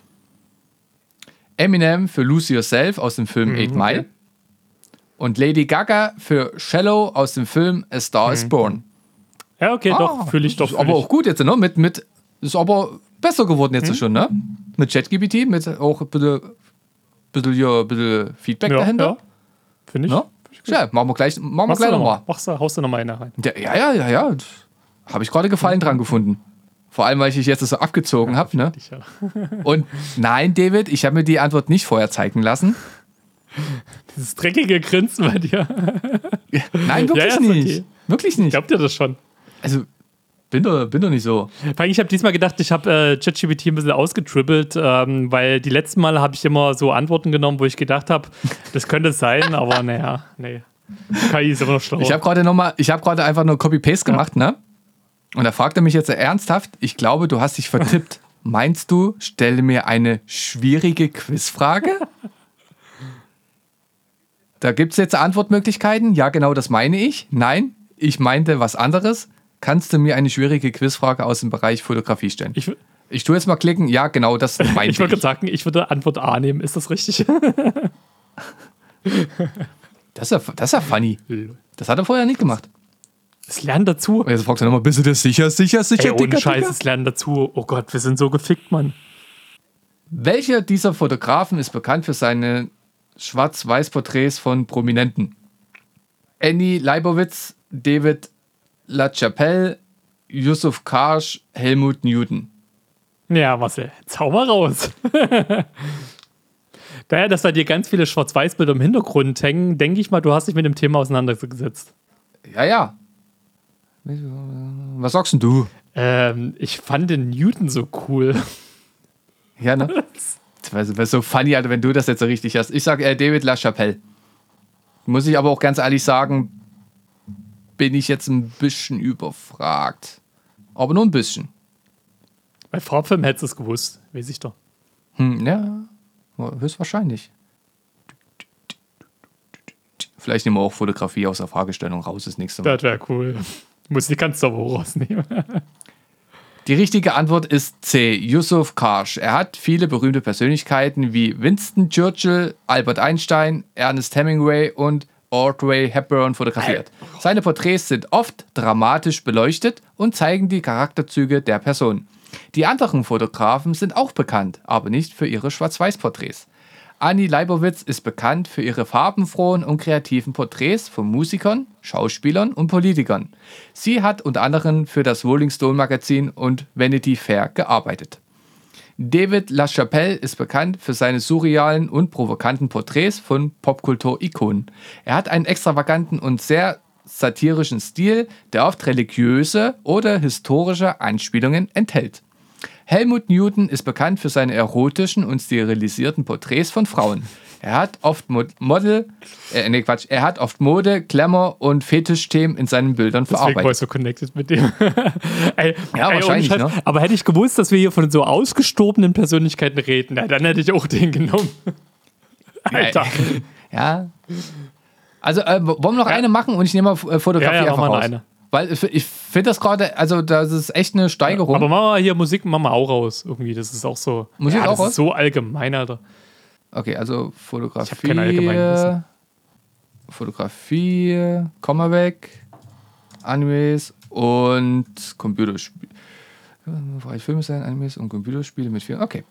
Eminem für Lose Yourself aus dem Film mhm, 8 Mile. Okay. Und Lady Gaga für Shallow aus dem Film A Star mhm. is Born. Ja, okay, ah, doch, fühle ich doch. aber auch gut jetzt, ne? Mit, mit, ist aber besser geworden jetzt mhm. schon, ne? Mit ChatGPT, mit auch bitte bisschen, ja, bisschen Feedback ja, dahinter. Ja. Finde ich. No? Ja, machen wir gleich, machen wir gleich nochmal. Machst du, haust du nochmal eine rein. Ja, ja, ja, ja. Habe ich gerade Gefallen dran gefunden. Vor allem, weil ich dich jetzt so abgezogen habe. Ne? Und nein, David, ich habe mir die Antwort nicht vorher zeigen lassen. Dieses dreckige Grinsen bei dir. nein, wirklich ja, nicht. Okay. Wirklich nicht. Ich glaub dir das schon. Also, Bin doch, bin doch nicht so. Ich habe diesmal gedacht, ich habe äh, ChatGPT ein bisschen ausgetribbelt, ähm, weil die letzten Male habe ich immer so Antworten genommen, wo ich gedacht habe, das könnte es sein, aber naja, nee. KI ist immer noch schlau. Ich habe gerade nochmal, ich habe gerade einfach nur Copy-Paste gemacht, ja. ne? Und da fragt er mich jetzt ernsthaft, ich glaube, du hast dich vertippt. Meinst du, stelle mir eine schwierige Quizfrage? Da gibt es jetzt Antwortmöglichkeiten. Ja, genau das meine ich. Nein, ich meinte was anderes. Kannst du mir eine schwierige Quizfrage aus dem Bereich Fotografie stellen? Ich, ich tue jetzt mal klicken. Ja, genau, das meine ich. ich würde sagen, ich würde Antwort A nehmen. Ist das richtig? das, ist ja, das ist ja funny. Das hat er vorher nicht gemacht. Es lernen dazu. Und jetzt fragst du nochmal, bist du dir sicher, sicher, sicher, Ey, ohne Scheiß, es lernen dazu. Oh Gott, wir sind so gefickt, Mann. Welcher dieser Fotografen ist bekannt für seine Schwarz-Weiß-Porträts von Prominenten? Annie Leibowitz, David LaChapelle, Yusuf Karsch, Helmut Newton. Ja, Marcel, zauber raus. Daher, dass da dir ganz viele Schwarz-Weiß-Bilder im Hintergrund hängen, denke ich mal, du hast dich mit dem Thema auseinandergesetzt. Ja, ja. Was sagst denn du? Ähm, ich fand den Newton so cool. Ja, ne? Das wäre so funny, Alter, wenn du das jetzt so richtig hast. Ich sag äh, David LaChapelle. Muss ich aber auch ganz ehrlich sagen, bin ich jetzt ein bisschen überfragt. Aber nur ein bisschen. Bei Farbfilm hättest du es gewusst, weiß ich doch. Hm, ja, höchstwahrscheinlich. Vielleicht nehmen wir auch Fotografie aus der Fragestellung raus das nächste Mal. Das wäre cool. Muss die kannst du aber rausnehmen. Die richtige Antwort ist C. Yusuf Karsh. Er hat viele berühmte Persönlichkeiten wie Winston Churchill, Albert Einstein, Ernest Hemingway und Audrey Hepburn fotografiert. Seine Porträts sind oft dramatisch beleuchtet und zeigen die Charakterzüge der Person. Die anderen Fotografen sind auch bekannt, aber nicht für ihre Schwarz-Weiß-Porträts. Annie Leibowitz ist bekannt für ihre farbenfrohen und kreativen Porträts von Musikern, Schauspielern und Politikern. Sie hat unter anderem für das Rolling Stone Magazin und Vanity Fair gearbeitet. David LaChapelle ist bekannt für seine surrealen und provokanten Porträts von Popkultur-Ikonen. Er hat einen extravaganten und sehr satirischen Stil, der oft religiöse oder historische Anspielungen enthält. Helmut Newton ist bekannt für seine erotischen und sterilisierten Porträts von Frauen. Er hat oft Mod Model, äh, nee, Quatsch, er hat oft Mode, Glamour und Fetischthemen in seinen Bildern Deswegen verarbeitet. war ich so connected mit dem. ey, ja, ey, wahrscheinlich, ne? Aber hätte ich gewusst, dass wir hier von so ausgestobenen Persönlichkeiten reden, na, dann hätte ich auch den genommen. Alter. Ja. Also, äh, wollen wir noch ja. eine machen und ich nehme mal äh, Fotografie ja, ja, einfach raus. Eine. Weil ich finde das gerade, also das ist echt eine Steigerung. aber machen wir hier Musik, machen wir auch raus irgendwie. Das ist auch so. Musik ja, auch raus? so allgemein, Alter. Okay, also Fotografie. Ich keine allgemeinen Fotografie, Komma weg, Animes und Computerspiele. Filme sein, Animes und Computerspiele mit vier. Okay.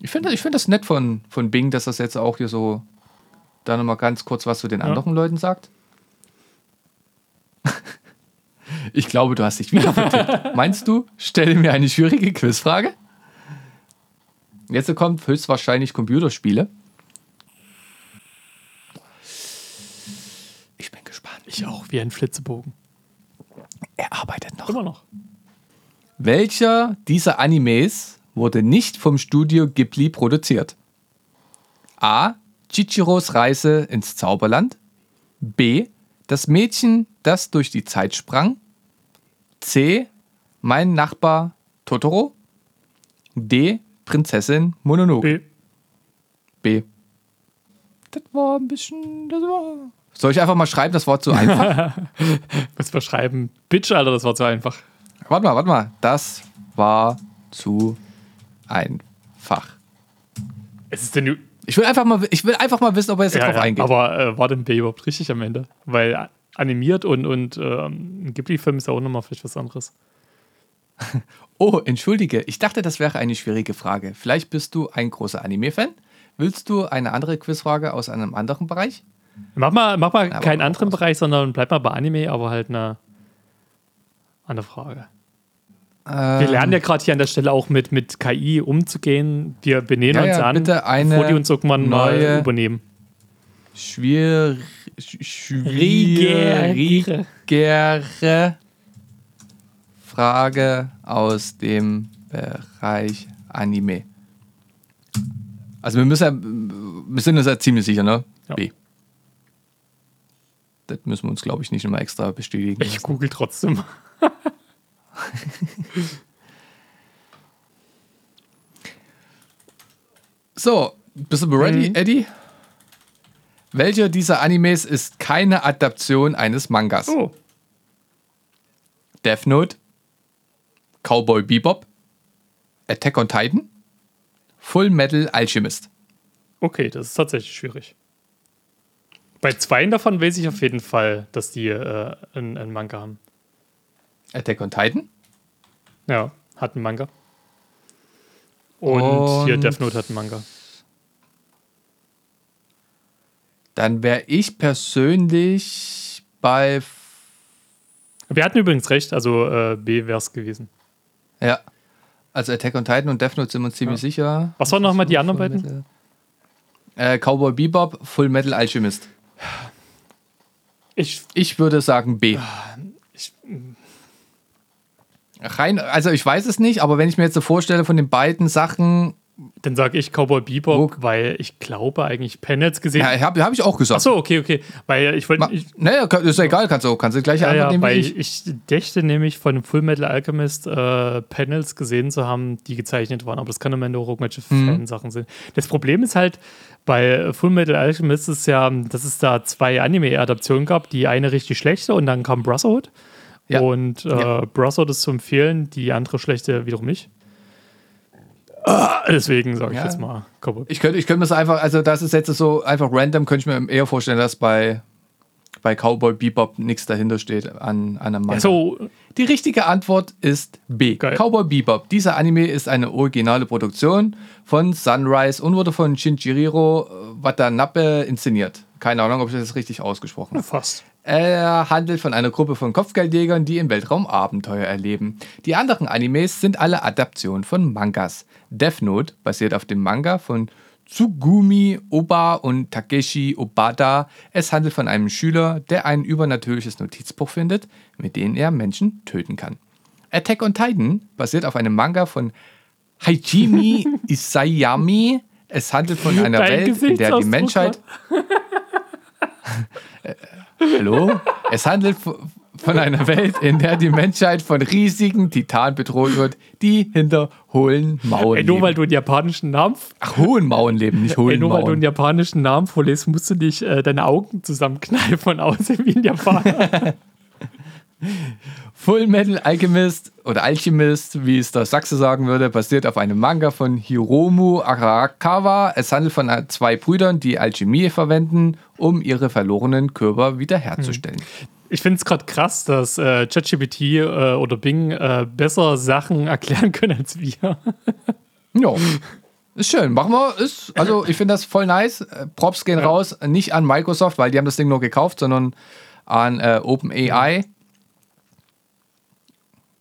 Ich finde ich find das nett von, von Bing, dass das jetzt auch hier so da nochmal ganz kurz was zu den ja. anderen Leuten sagt. Ich glaube, du hast dich wieder vertippt. Meinst du, stelle mir eine schwierige Quizfrage? Jetzt kommt höchstwahrscheinlich Computerspiele. Ich bin gespannt. Ich auch, wie ein Flitzebogen. Er arbeitet noch. Immer noch. Welcher dieser Animes wurde nicht vom Studio Ghibli produziert? A. Chichiros Reise ins Zauberland. B. Das Mädchen, das durch die Zeit sprang. C. Mein Nachbar Totoro. D. Prinzessin Mononoke. B. B. Das war ein bisschen. Das war. Soll ich einfach mal schreiben, das Wort zu einfach? Muss man schreiben. Bitch, Alter, das war zu einfach. Warte mal, warte mal. Das war zu einfach. Es ist denn ich will einfach mal, ich will einfach mal wissen, ob er jetzt ja, darauf ja, eingeht. Aber äh, war denn B überhaupt richtig am Ende? Weil animiert und, und ähm, ein Ghibli-Film ist ja auch nochmal vielleicht was anderes. oh, entschuldige, ich dachte, das wäre eine schwierige Frage. Vielleicht bist du ein großer Anime-Fan? Willst du eine andere Quizfrage aus einem anderen Bereich? Mach mal, mach mal keinen anderen. Bereich, sondern bleib mal bei Anime, aber halt eine andere Frage. Ähm, wir lernen ja gerade hier an der Stelle auch mit, mit KI umzugehen. Wir benehmen ja, uns ja, an, bitte eine bevor die uns irgendwann mal übernehmen. Schwierig schwierigere Frage aus dem Bereich Anime. Also wir müssen ja, wir sind uns ja ziemlich sicher, ne? Ja. B. Das müssen wir uns, glaube ich, nicht nochmal extra bestätigen. Ich google trotzdem. So, bist du ready, Mhm. Eddie? Welcher dieser Animes ist keine Adaption eines Mangas? Oh. Death Note, Cowboy Bebop, Attack on Titan, Full Metal Alchemist. Okay, das ist tatsächlich schwierig. Bei zweien davon weiß ich auf jeden Fall, dass die äh, einen, einen Manga haben. Attack on Titan? Ja, hat einen Manga. Und, Und- hier Death Note hat einen Manga. Dann wäre ich persönlich bei. Wir hatten übrigens recht, also äh, B wäre es gewesen. Ja. Also Attack on Titan und Death Note sind wir uns ziemlich sicher. Was waren nochmal die anderen beiden? Äh, Cowboy Bebop, Full Metal Alchemist. Ich, Ich würde sagen B. ich, Rein, also ich weiß es nicht, aber wenn ich mir jetzt so vorstelle von den beiden Sachen, dann sage ich Cowboy Bebop, Wo- weil ich glaube eigentlich Panels gesehen. ja, habe hab ich auch gesagt. Achso, okay, okay. Weil ich wollte. Naja, ist ja egal, kannst du, kannst du gleich Ja, ja, nehmen weil ich. ich. dächte nämlich von Full Metal Alchemist äh, Panels gesehen zu haben, die gezeichnet waren, aber das kann am Ende auch irgendwelche Mhm. Fansachen sein. Das Problem ist halt, bei Full Metal Alchemist ist ja, dass es da zwei Anime-Adaptionen gab, die eine richtig schlechte und dann kam Brotherhood. Ja. Und äh, Ja. Brotherhood ist zu empfehlen, die andere schlechte wiederum nicht. Ah, deswegen sage ich Ja. jetzt mal Cowboy Ich könnte ich könnte mir das einfach, also das ist jetzt so einfach random, könnte ich mir eher vorstellen, dass bei, bei Cowboy Bebop nichts dahinter steht an, an einem Manga. So, Die richtige Antwort ist B. Geil. Cowboy Bebop. Dieser Anime ist eine originale Produktion von Sunrise und wurde von Shinjiro Watanabe inszeniert. Keine Ahnung, ob ich das richtig ausgesprochen habe. fast. Er handelt von einer Gruppe von Kopfgeldjägern, die im Weltraum Abenteuer erleben. Die anderen Animes sind alle Adaptionen von Mangas. Death Note basiert auf dem Manga von Tsugumi Oba und Takeshi Obata. Es handelt von einem Schüler, der ein übernatürliches Notizbuch findet, mit dem er Menschen töten kann. Attack on Titan basiert auf einem Manga von Hajime Isayami. Es handelt von einer Dein Welt, in der die Menschheit Hallo? Es handelt v- von einer Welt, in der die Menschheit von riesigen Titanen bedroht wird, die hinter hohlen Mauern Ey, nur weil du einen japanischen Namen Ach, hohen Mauern leben, nicht Ey, hohlen nur weil du einen Mauern. japanischen Namen vorliest, musst du nicht äh, deine Augen zusammenkneifen und aussehen wie ein Japaner. Full Metal Alchemist oder Alchemist, wie es der Sachse sagen würde, basiert auf einem Manga von Hiromu Arakawa. Es handelt von äh, zwei Brüdern, die Alchemie verwenden, um ihre verlorenen Körper wiederherzustellen. Ich finde es gerade krass, dass äh, ChatGPT äh, oder Bing äh, besser Sachen erklären können als wir. Ja. Ist schön. Machen wir. Ist, also, ich finde das voll nice. Äh, Props gehen raus. Nicht an Microsoft, weil die haben das Ding nur gekauft, sondern an äh, OpenAI.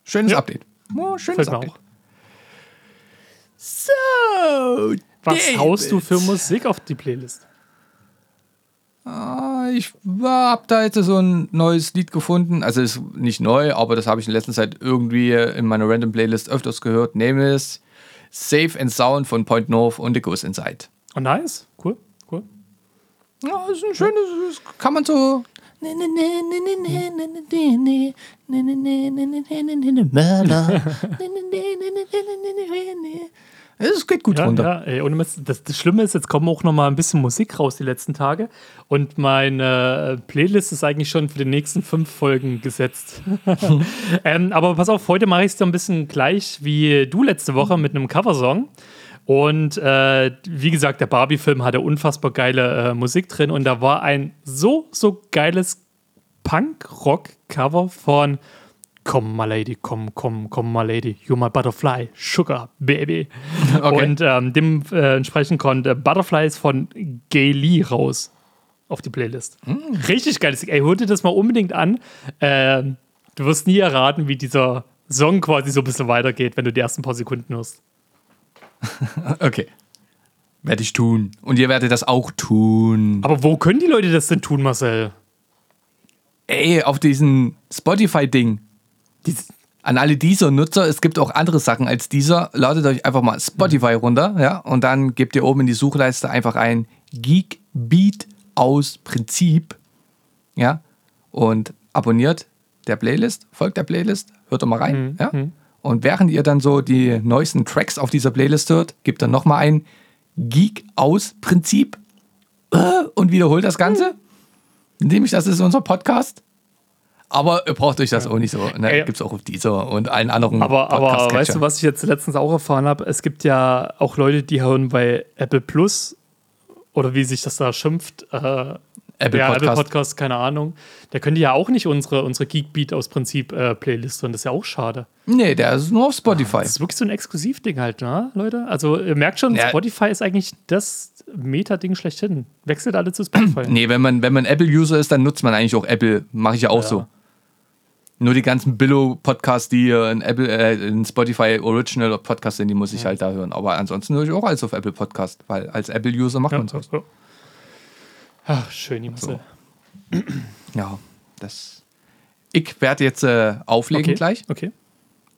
Schönes Ja. Update. Oh, schönes Fällt Update. So. Was David. haust du für Musik auf die Playlist? Ah, Ich habe da jetzt so ein neues Lied gefunden. Also ist nicht neu, aber das habe ich in letzter Zeit irgendwie in meiner Random Playlist öfters gehört. Name ist Safe and Sound von Point North und The Ghost Inside. Oh, nice. Cool. Cool. Ja, ist ein schönes, kann man so. Es geht gut Ja, runter. ja ey, und das, das, Schlimme ist, jetzt kommen auch noch mal ein bisschen Musik raus die letzten Tage. Und meine äh, Playlist ist eigentlich schon für die nächsten fünf Folgen gesetzt. ähm, aber pass auf, heute mache ich es so ein bisschen gleich wie du letzte Woche mit einem Coversong. Und äh, wie gesagt, der Barbie-Film hatte unfassbar geile äh, Musik drin. Und da war ein so, so geiles Punk-Rock-Cover von Komm, my lady, komm, komm, komm, my lady, you're my butterfly, sugar, baby. Okay. Und ähm, dementsprechend kommt äh, Butterflies von Gay Lee raus auf die Playlist. Richtig geiles Ding. Ey, hör dir das mal unbedingt an. Ähm, du wirst nie erraten, wie dieser Song quasi so ein bisschen weitergeht, wenn du die ersten paar Sekunden hörst. Okay. Werde ich tun. Und ihr werdet das auch tun. Aber wo können die Leute das denn tun, Marcel? Ey, auf diesen Spotify-Ding. An alle dieser Nutzer, es gibt auch andere Sachen als dieser. Ladet euch einfach mal Spotify runter, ja, und dann gebt ihr oben in die Suchleiste einfach ein Geek Beat aus Prinzip, ja, und abonniert der Playlist, folgt der Playlist, hört doch mal rein, Mhm. ja. Und während ihr dann so die neuesten Tracks auf dieser Playlist hört, gebt dann nochmal ein Geek aus Prinzip äh, und wiederholt das Ganze. Nämlich, das ist unser Podcast. Aber ihr braucht euch das auch nicht so. Ne? Ja. Gibt es auch auf dieser und allen anderen Aber, aber weißt du, was ich jetzt letztens auch erfahren habe? Es gibt ja auch Leute, die hören bei Apple Plus oder wie sich das da schimpft. Äh, Apple ja, Podcast. Apple Podcast, keine Ahnung. Da können die ja auch nicht unsere, unsere Geekbeat aus Prinzip äh, Playlist hören. Das ist ja auch schade. Nee, der ist nur auf Spotify. Das ist wirklich so ein Exklusivding halt, ne, Leute? Also ihr merkt schon, Ja. Spotify ist eigentlich das Meta-Ding schlechthin. Wechselt alle zu Spotify. Nee, wenn man, wenn man Apple-User ist, dann nutzt man eigentlich auch Apple. Mache ich ja auch Ja. so. Nur die ganzen Billo-Podcasts, die in, Apple, äh, in Spotify Original Podcasts sind, die muss ich halt da hören. Aber ansonsten höre ich auch alles auf Apple Podcast, weil als Apple-User macht Ja, man so. so. Ach, schön, die Masse. Ja, das. Ich werde jetzt äh, auflegen Okay, gleich. okay.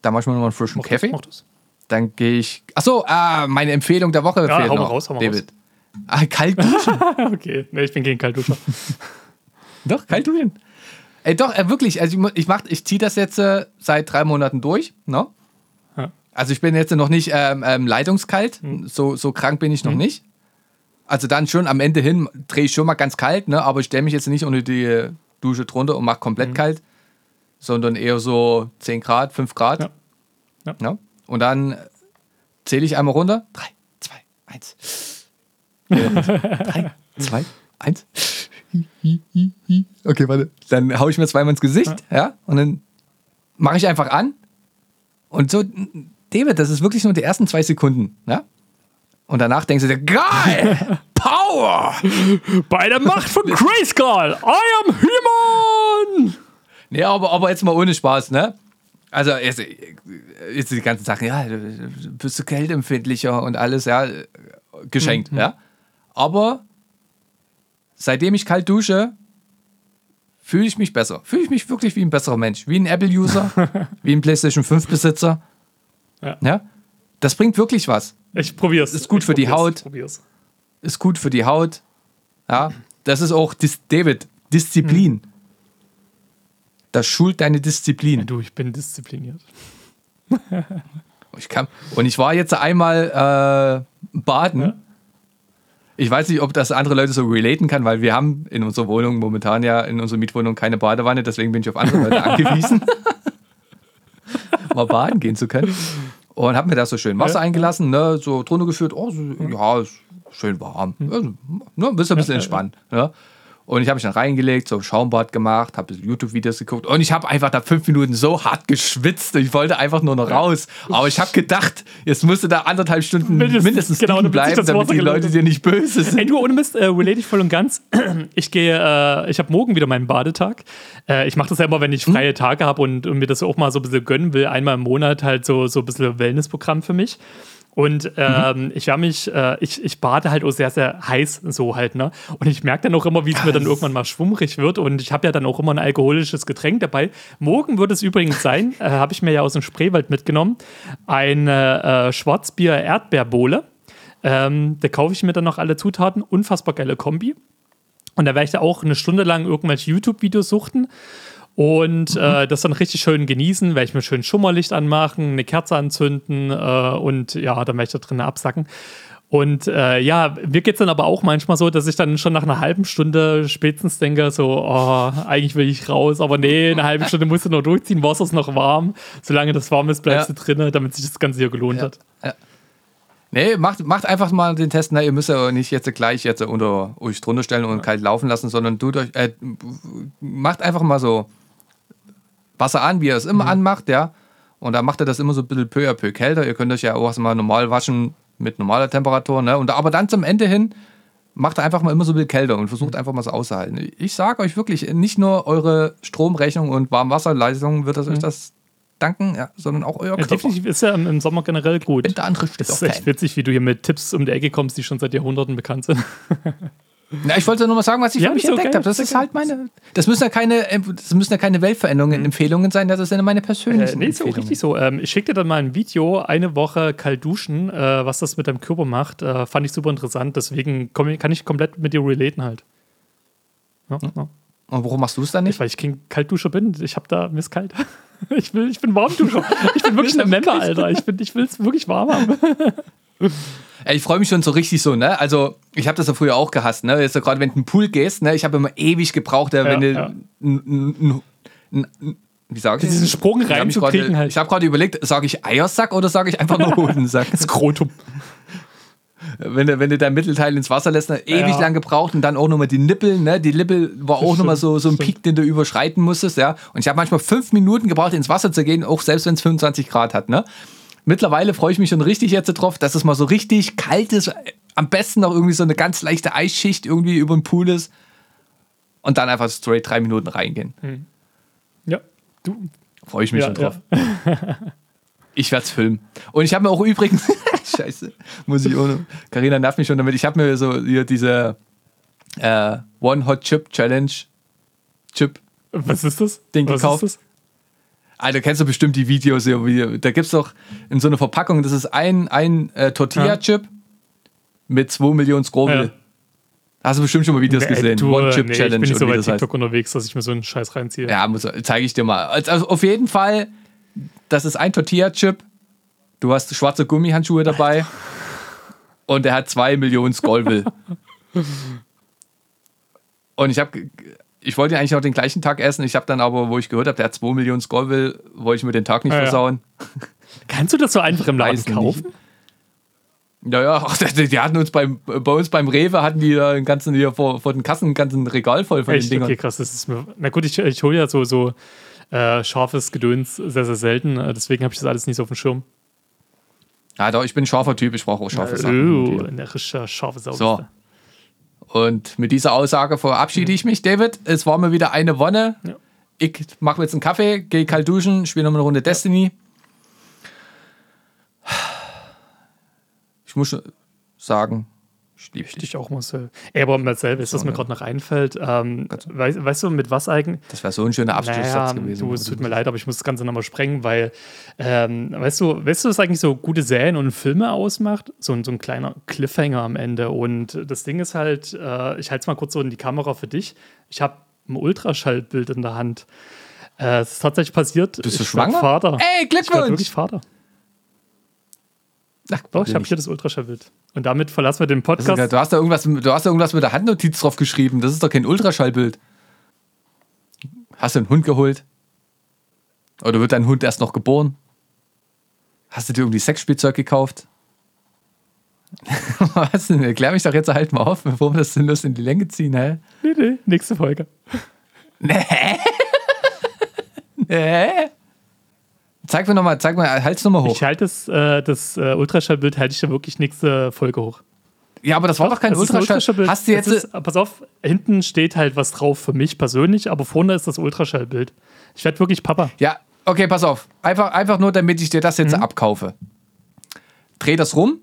Da mache ich mir noch mal einen frischen Mach das, Kaffee. mach das. Dann gehe ich. Achso, ah, meine Empfehlung der Woche Ja, fehlt hau noch. raus, hau mal David. Ah, kalt duschen. Okay, nee, ich bin gegen Kaltduscher. doch, kalt duschen. Ey, doch, äh, wirklich. Also ich, ich, mach- ich ziehe das jetzt äh, seit drei Monaten durch. Ne? Ja. Also ich bin jetzt noch nicht ähm, ähm, leitungskalt. Hm. So, so krank bin ich noch nicht. Also dann schon am Ende hin drehe ich schon mal ganz kalt, ne? aber ich stelle mich jetzt nicht unter die äh, Dusche drunter und mache komplett Hm. kalt, sondern eher so 10 Grad, 5 Grad. Ja. Ja. Ne? Und dann zähle ich einmal runter. 3, 2, 1. 3, 2, 1. Okay, warte. Dann haue ich mir zweimal ins Gesicht, ja, und dann mache ich einfach an. Und so, David, das ist wirklich nur die ersten zwei Sekunden, ja? Und danach denkst du dir, geil! Power! Bei der Macht von Grayskull, I am human! Nee, aber, aber jetzt mal ohne Spaß, ne? Also, jetzt, jetzt die ganzen Sachen, ja, du bist du kälteempfindlicher und alles, ja, geschenkt, ja. Aber seitdem ich kalt dusche, fühle ich mich besser. Fühle ich mich wirklich wie ein besserer Mensch. Wie ein Apple-User, wie ein PlayStation 5-Besitzer. Ja. ja. Das bringt wirklich was. Ich probier's. Ist gut ich für die Haut. ich Probier's. Ist gut für die Haut. Ja. Das ist auch, Dis David, Disziplin. Das schult deine Disziplin. Du, ich bin diszipliniert. Ich kann, und ich war jetzt einmal äh, baden. Ja. Ich weiß nicht, ob das andere Leute so relaten kann, weil wir haben in unserer Wohnung momentan ja in unserer Mietwohnung keine Badewanne, deswegen bin ich auf andere Leute angewiesen, mal baden gehen zu können. Und habe mir da so schön Wasser Ja. eingelassen, ne, so drunter geführt, oh, so, ja, ist schön warm. Also, ne, bist ein bisschen entspannt. Ne? Und ich habe mich dann reingelegt, so ein Schaumbad gemacht, habe YouTube-Videos geguckt und ich habe einfach da fünf Minuten so hart geschwitzt. Ich wollte einfach nur noch raus. Aber ich habe gedacht, jetzt musst du da anderthalb Stunden Mindestens, mindestens, genau, damit bleiben, damit die Leute dir nicht böse Ey, sind. du, ohne Mist, äh, relate ich voll und ganz. Ich gehe, äh, ich habe morgen wieder meinen Badetag. Äh, ich mache das ja immer, wenn ich Hm? freie Tage habe und, und mir das auch mal so ein bisschen gönnen will. Einmal im Monat halt so, so ein bisschen Wellnessprogramm für mich. Und ähm, ich war mich, äh, ich, ich bade halt auch sehr, sehr heiß so halt, ne? Und ich merke dann auch immer, wie es mir dann irgendwann mal schwummrig wird. Und ich habe ja dann auch immer ein alkoholisches Getränk dabei. Morgen wird es übrigens sein, äh, habe ich mir ja aus dem Spreewald mitgenommen, eine äh, Schwarzbier-Erdbeerbohle. Ähm, da kaufe ich mir dann noch alle Zutaten. Unfassbar geile Kombi. Und da werde ich da auch eine Stunde lang irgendwelche YouTube-Videos suchten und äh, das dann richtig schön genießen, werde ich mir schön Schummerlicht anmachen, eine Kerze anzünden äh, und ja, dann werde ich da drinnen absacken. Und äh, ja, mir geht es dann aber auch manchmal so, dass ich dann schon nach einer halben Stunde spätestens denke, so, oh, eigentlich will ich raus, aber nee, eine halbe Stunde musst du noch durchziehen, Wasser ist noch warm. Solange das warm ist, bleibst Ja. du drinnen, damit sich das Ganze hier gelohnt hat. Nee, macht, macht einfach mal den Test. Ne? Ihr müsst ja nicht jetzt gleich jetzt unter euch drunter stellen und kalt laufen lassen, sondern tut euch, äh, macht einfach mal so Wasser an, wie ihr es immer anmacht, ja. Und dann macht ihr das immer so ein bisschen peu à peu kälter. Ihr könnt euch ja auch erstmal normal waschen mit normaler Temperatur, ne? Und aber dann zum Ende hin macht einfach mal immer so ein bisschen kälter und versucht einfach mal so auszuhalten. Ich sage euch wirklich, nicht nur eure Stromrechnung und Warmwasserleistung wird das euch das danken, ja, sondern auch euer Ja, Körper. definitiv ist ja im, Sommer generell gut. Andere Das ist echt witzig, wie du hier mit Tipps um die Ecke kommst, die schon seit Jahrhunderten bekannt sind. Na, ich wollte nur mal sagen, was ich Ja, für mich ist okay, entdeckt habe. Das ist ist halt meine. Das müssen ja keine, äh, das müssen ja keine Weltveränderungen, Empfehlungen sein, das sind ja meine Äh, persönlichen nee, ist ja auch richtig so. Ähm, ich schicke dir dann mal ein Video, eine Woche kalt duschen, äh, was das mit deinem Körper macht. Äh, fand ich super interessant, deswegen komm, ich- kann ich komplett mit dir relaten halt. Ja, Hm? ja. Und warum machst du es dann nicht? Weil ich kein Kaltduscher bin. Ich hab da, mir ist kalt. Ich, will, ich bin Warmduscher. Ich bin wirklich eine Member, Alter. Ich, bin- ich will es wirklich warm haben. Ey, Ich freue mich schon so richtig so, ne? Also, ich habe das ja früher auch gehasst, ne? Jetzt so gerade, wenn du in den Pool gehst, ne? Ich habe immer ewig gebraucht, ja, wenn du. ja. n- n- n- n- Wie sag ich Diesen Sprung habe reinzukriegen halt. ich hab gerade überlegt, sage ich Eiersack oder sage ich einfach nur Hodensack? Das Skrotum. wenn, du, wenn du dein Mittelteil ins Wasser lässt, ne? ewig Ja. lang gebraucht und dann auch nochmal die Nippel, ne? Die Nippel war auch nochmal so, so ein stimmt. Peak, den du überschreiten musstest, ja? Und ich habe manchmal fünf Minuten gebraucht, ins Wasser zu gehen, auch selbst wenn es 25 Grad hat, ne? Mittlerweile freue ich mich schon richtig jetzt drauf, dass es mal so richtig kalt ist. Am besten noch irgendwie so eine ganz leichte Eisschicht irgendwie über den Pool ist. Und dann einfach straight drei Minuten reingehen. Ja. Du. Freue ich mich Ja, schon drauf. Ich werde es filmen. Und ich habe mir auch übrigens, scheiße, muss ich ohne, Carina nervt mich schon damit, ich habe mir so hier diese äh, One Hot Chip Challenge Chip. Was ist das? Den Was gekauft? Ist das? Alter, kennst du bestimmt die Videos hier. Da gibt es doch in so einer Verpackung, das ist ein, ein äh, Tortilla-Chip mit 2 Millionen Scoville. Ja. Hast du bestimmt schon mal Videos gesehen? One Chip nee, Challenge Ich bin nicht so bei das heißt. TikTok unterwegs, dass ich mir so einen Scheiß reinziehe. Ja, zeige ich dir mal. Also auf jeden Fall, das ist ein Tortilla-Chip. Du hast schwarze Gummihandschuhe dabei. Und er hat zwei Millionen Scoville. und ich habe, ich wollte ihn eigentlich noch den gleichen Tag essen. Ich habe dann aber, wo ich gehört habe, der hat zwei Millionen Scoville, wollte ich mir den Tag nicht Ah, ja. versauen. Kannst du das so einfach im Laden Weiß nicht. kaufen? Ja, ja, ach, die, die hatten uns beim, bei uns beim Rewe, hatten die da den ganzen, hier vor, vor den Kassen, einen ganzen Regal voll von Echt? den Dingern. Okay, krass. Das ist mir, na gut, ich, ich hole ja so, so äh, scharfes Gedöns sehr, sehr selten. äh, Deswegen habe ich das alles nicht so auf dem Schirm. Ja, doch, ich bin ein scharfer Typ, ich brauche auch scharfe Sachen. Oh, eine richtige scharfe Sau. So. Und mit dieser Aussage verabschiede ich mich, David. Es war mir wieder eine Wonne. Ja. Ich mache mir jetzt einen Kaffee, gehe kalt duschen, spiele nochmal eine Runde Destiny. Ich muss sagen, ich liebe dich. Ich auch Marcel. Ey, aber Marcel, weißt du, was So, mir gerade noch einfällt? Ähm, weißt, weißt du, mit was eigentlich? Das wäre so ein schöner Abschlusssatz Naja, gewesen. du, es tut mir leid, aber ich muss das Ganze nochmal sprengen, weil, ähm, weißt du, weißt du, was eigentlich so gute Serien und Filme ausmacht? So, ein- so ein kleiner Cliffhanger am Ende. Und das Ding ist halt, äh, ich halte es mal kurz so in die Kamera für dich. Ich habe ein Ultraschallbild in der Hand. Äh, es ist tatsächlich passiert. Bist du ich schwanger? Vater. Ey, Ich Glückwunsch! wirklich Vater. Ach, Doch, ich habe hier das Ultraschallbild. Und damit verlassen wir den Das ist, Podcast. du, hast da irgendwas, du hast da irgendwas mit der Handnotiz drauf geschrieben. Das ist doch kein Ultraschallbild. Hast du einen Hund geholt? Oder wird dein Hund erst noch geboren? Hast du dir irgendwie Sexspielzeug gekauft? Was denn? Erklär mich doch jetzt halt mal auf, bevor wir das sinnlos in die Länge ziehen, hä? Nee, nee, nächste Folge. Äh? Zeig mir nochmal, zeig mal, halt's nochmal hoch. Ich halte das, äh, das äh, Ultraschallbild halte ich ja wirklich nächste Folge hoch. Ja, aber das war doch kein Das ist ein Ultraschall. Ultraschallbild. Hast du jetzt. Ist, pass auf, hinten steht halt was drauf für mich persönlich, aber vorne ist das Ultraschallbild. Ich werde wirklich Papa. Ja, okay, pass auf. Einfach, einfach nur, damit ich dir das jetzt Mhm. abkaufe. Dreh das rum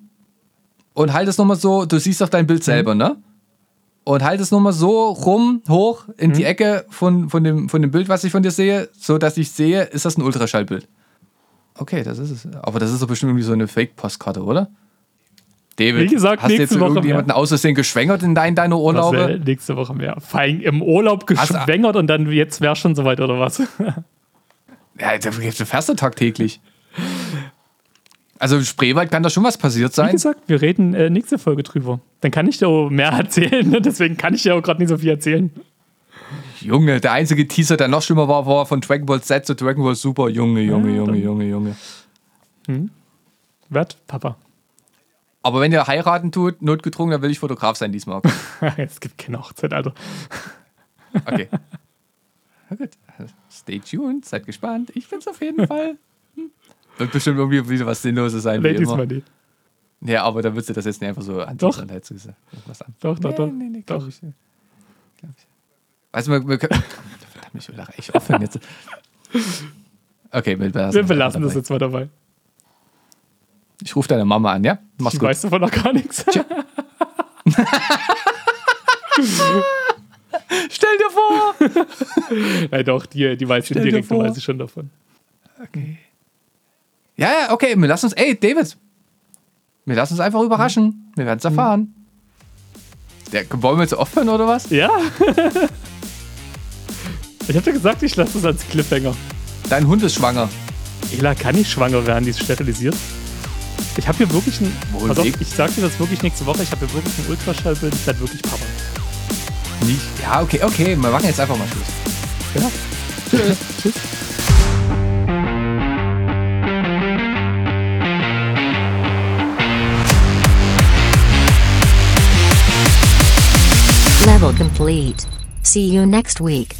und halt es nochmal so, du siehst doch dein Bild selber, Mhm. ne? Und halt es nochmal so rum, hoch in Mhm. die Ecke von, von, dem, von dem Bild, was ich von dir sehe, so dass ich sehe, ist das ein Ultraschallbild. Okay, das ist es. Aber das ist doch bestimmt irgendwie so eine Fake-Postkarte, oder? David, Wie gesagt, hast du jetzt irgendjemanden aus Versehen geschwängert in dein, deine Urlaube? Nächste Woche mehr. Allem im Urlaub geschwängert und dann jetzt wäre schon soweit oder was? Ja, da fährst du tagtäglich. Also im Spreewald kann da schon was passiert Wie sein. gesagt, wir reden äh, nächste Folge drüber. Dann kann ich dir auch mehr erzählen. Deswegen kann ich dir auch gerade nicht so viel erzählen. Junge, der einzige Teaser, der noch schlimmer war, war von Dragon Ball Z zu Dragon Ball Super. Junge, Junge, Ja, Junge, dann- Junge, Junge. Werd Papa. Aber wenn ihr heiraten tut, notgedrungen, dann will ich Fotograf sein diesmal. es gibt keine Hochzeit, Alter. Okay. Na gut. Stay tuned, seid gespannt. Ich bin's auf jeden Fall. Hm. Wird bestimmt irgendwie wieder was Sinnloses sein. Nee, Wie immer. nicht. Ja, aber da würdest du das jetzt nicht einfach so anziehen, Doch. was an. Doch, doch, Nee, doch. nee, nee, doch. ich. Weißt du, wir, wir können. Verdammt, ich will echt aufhören jetzt. Okay, wir belassen, Wir belassen das jetzt mal dabei. Ich rufe deine Mama an, ja? Mach's Ich gut. weiß davon noch gar nichts. Stell dir vor! Nein, doch, die, die weiß Stell dir direkt, weiß ich schon davon. Ja, ja, okay, wir lassen uns, ey, David, wir lassen uns einfach überraschen. Wir werden es erfahren. Der, wollen wir jetzt aufhören oder was? Ja. Ich hab dir gesagt, ich lasse es als Cliffhanger. Dein Hund ist schwanger. Ela kann nicht schwanger werden, die ist sterilisiert. Ich habe hier wirklich ein. Wohl weg. ich sag dir das wirklich nächste Woche. Ich habe hier wirklich ein Ultraschallbild. Ich werde wirklich Papa. Nicht. Ja, okay, okay, wir machen jetzt einfach mal Schluss. Ja. Tschüss. Tschüss. Level complete. See you next week.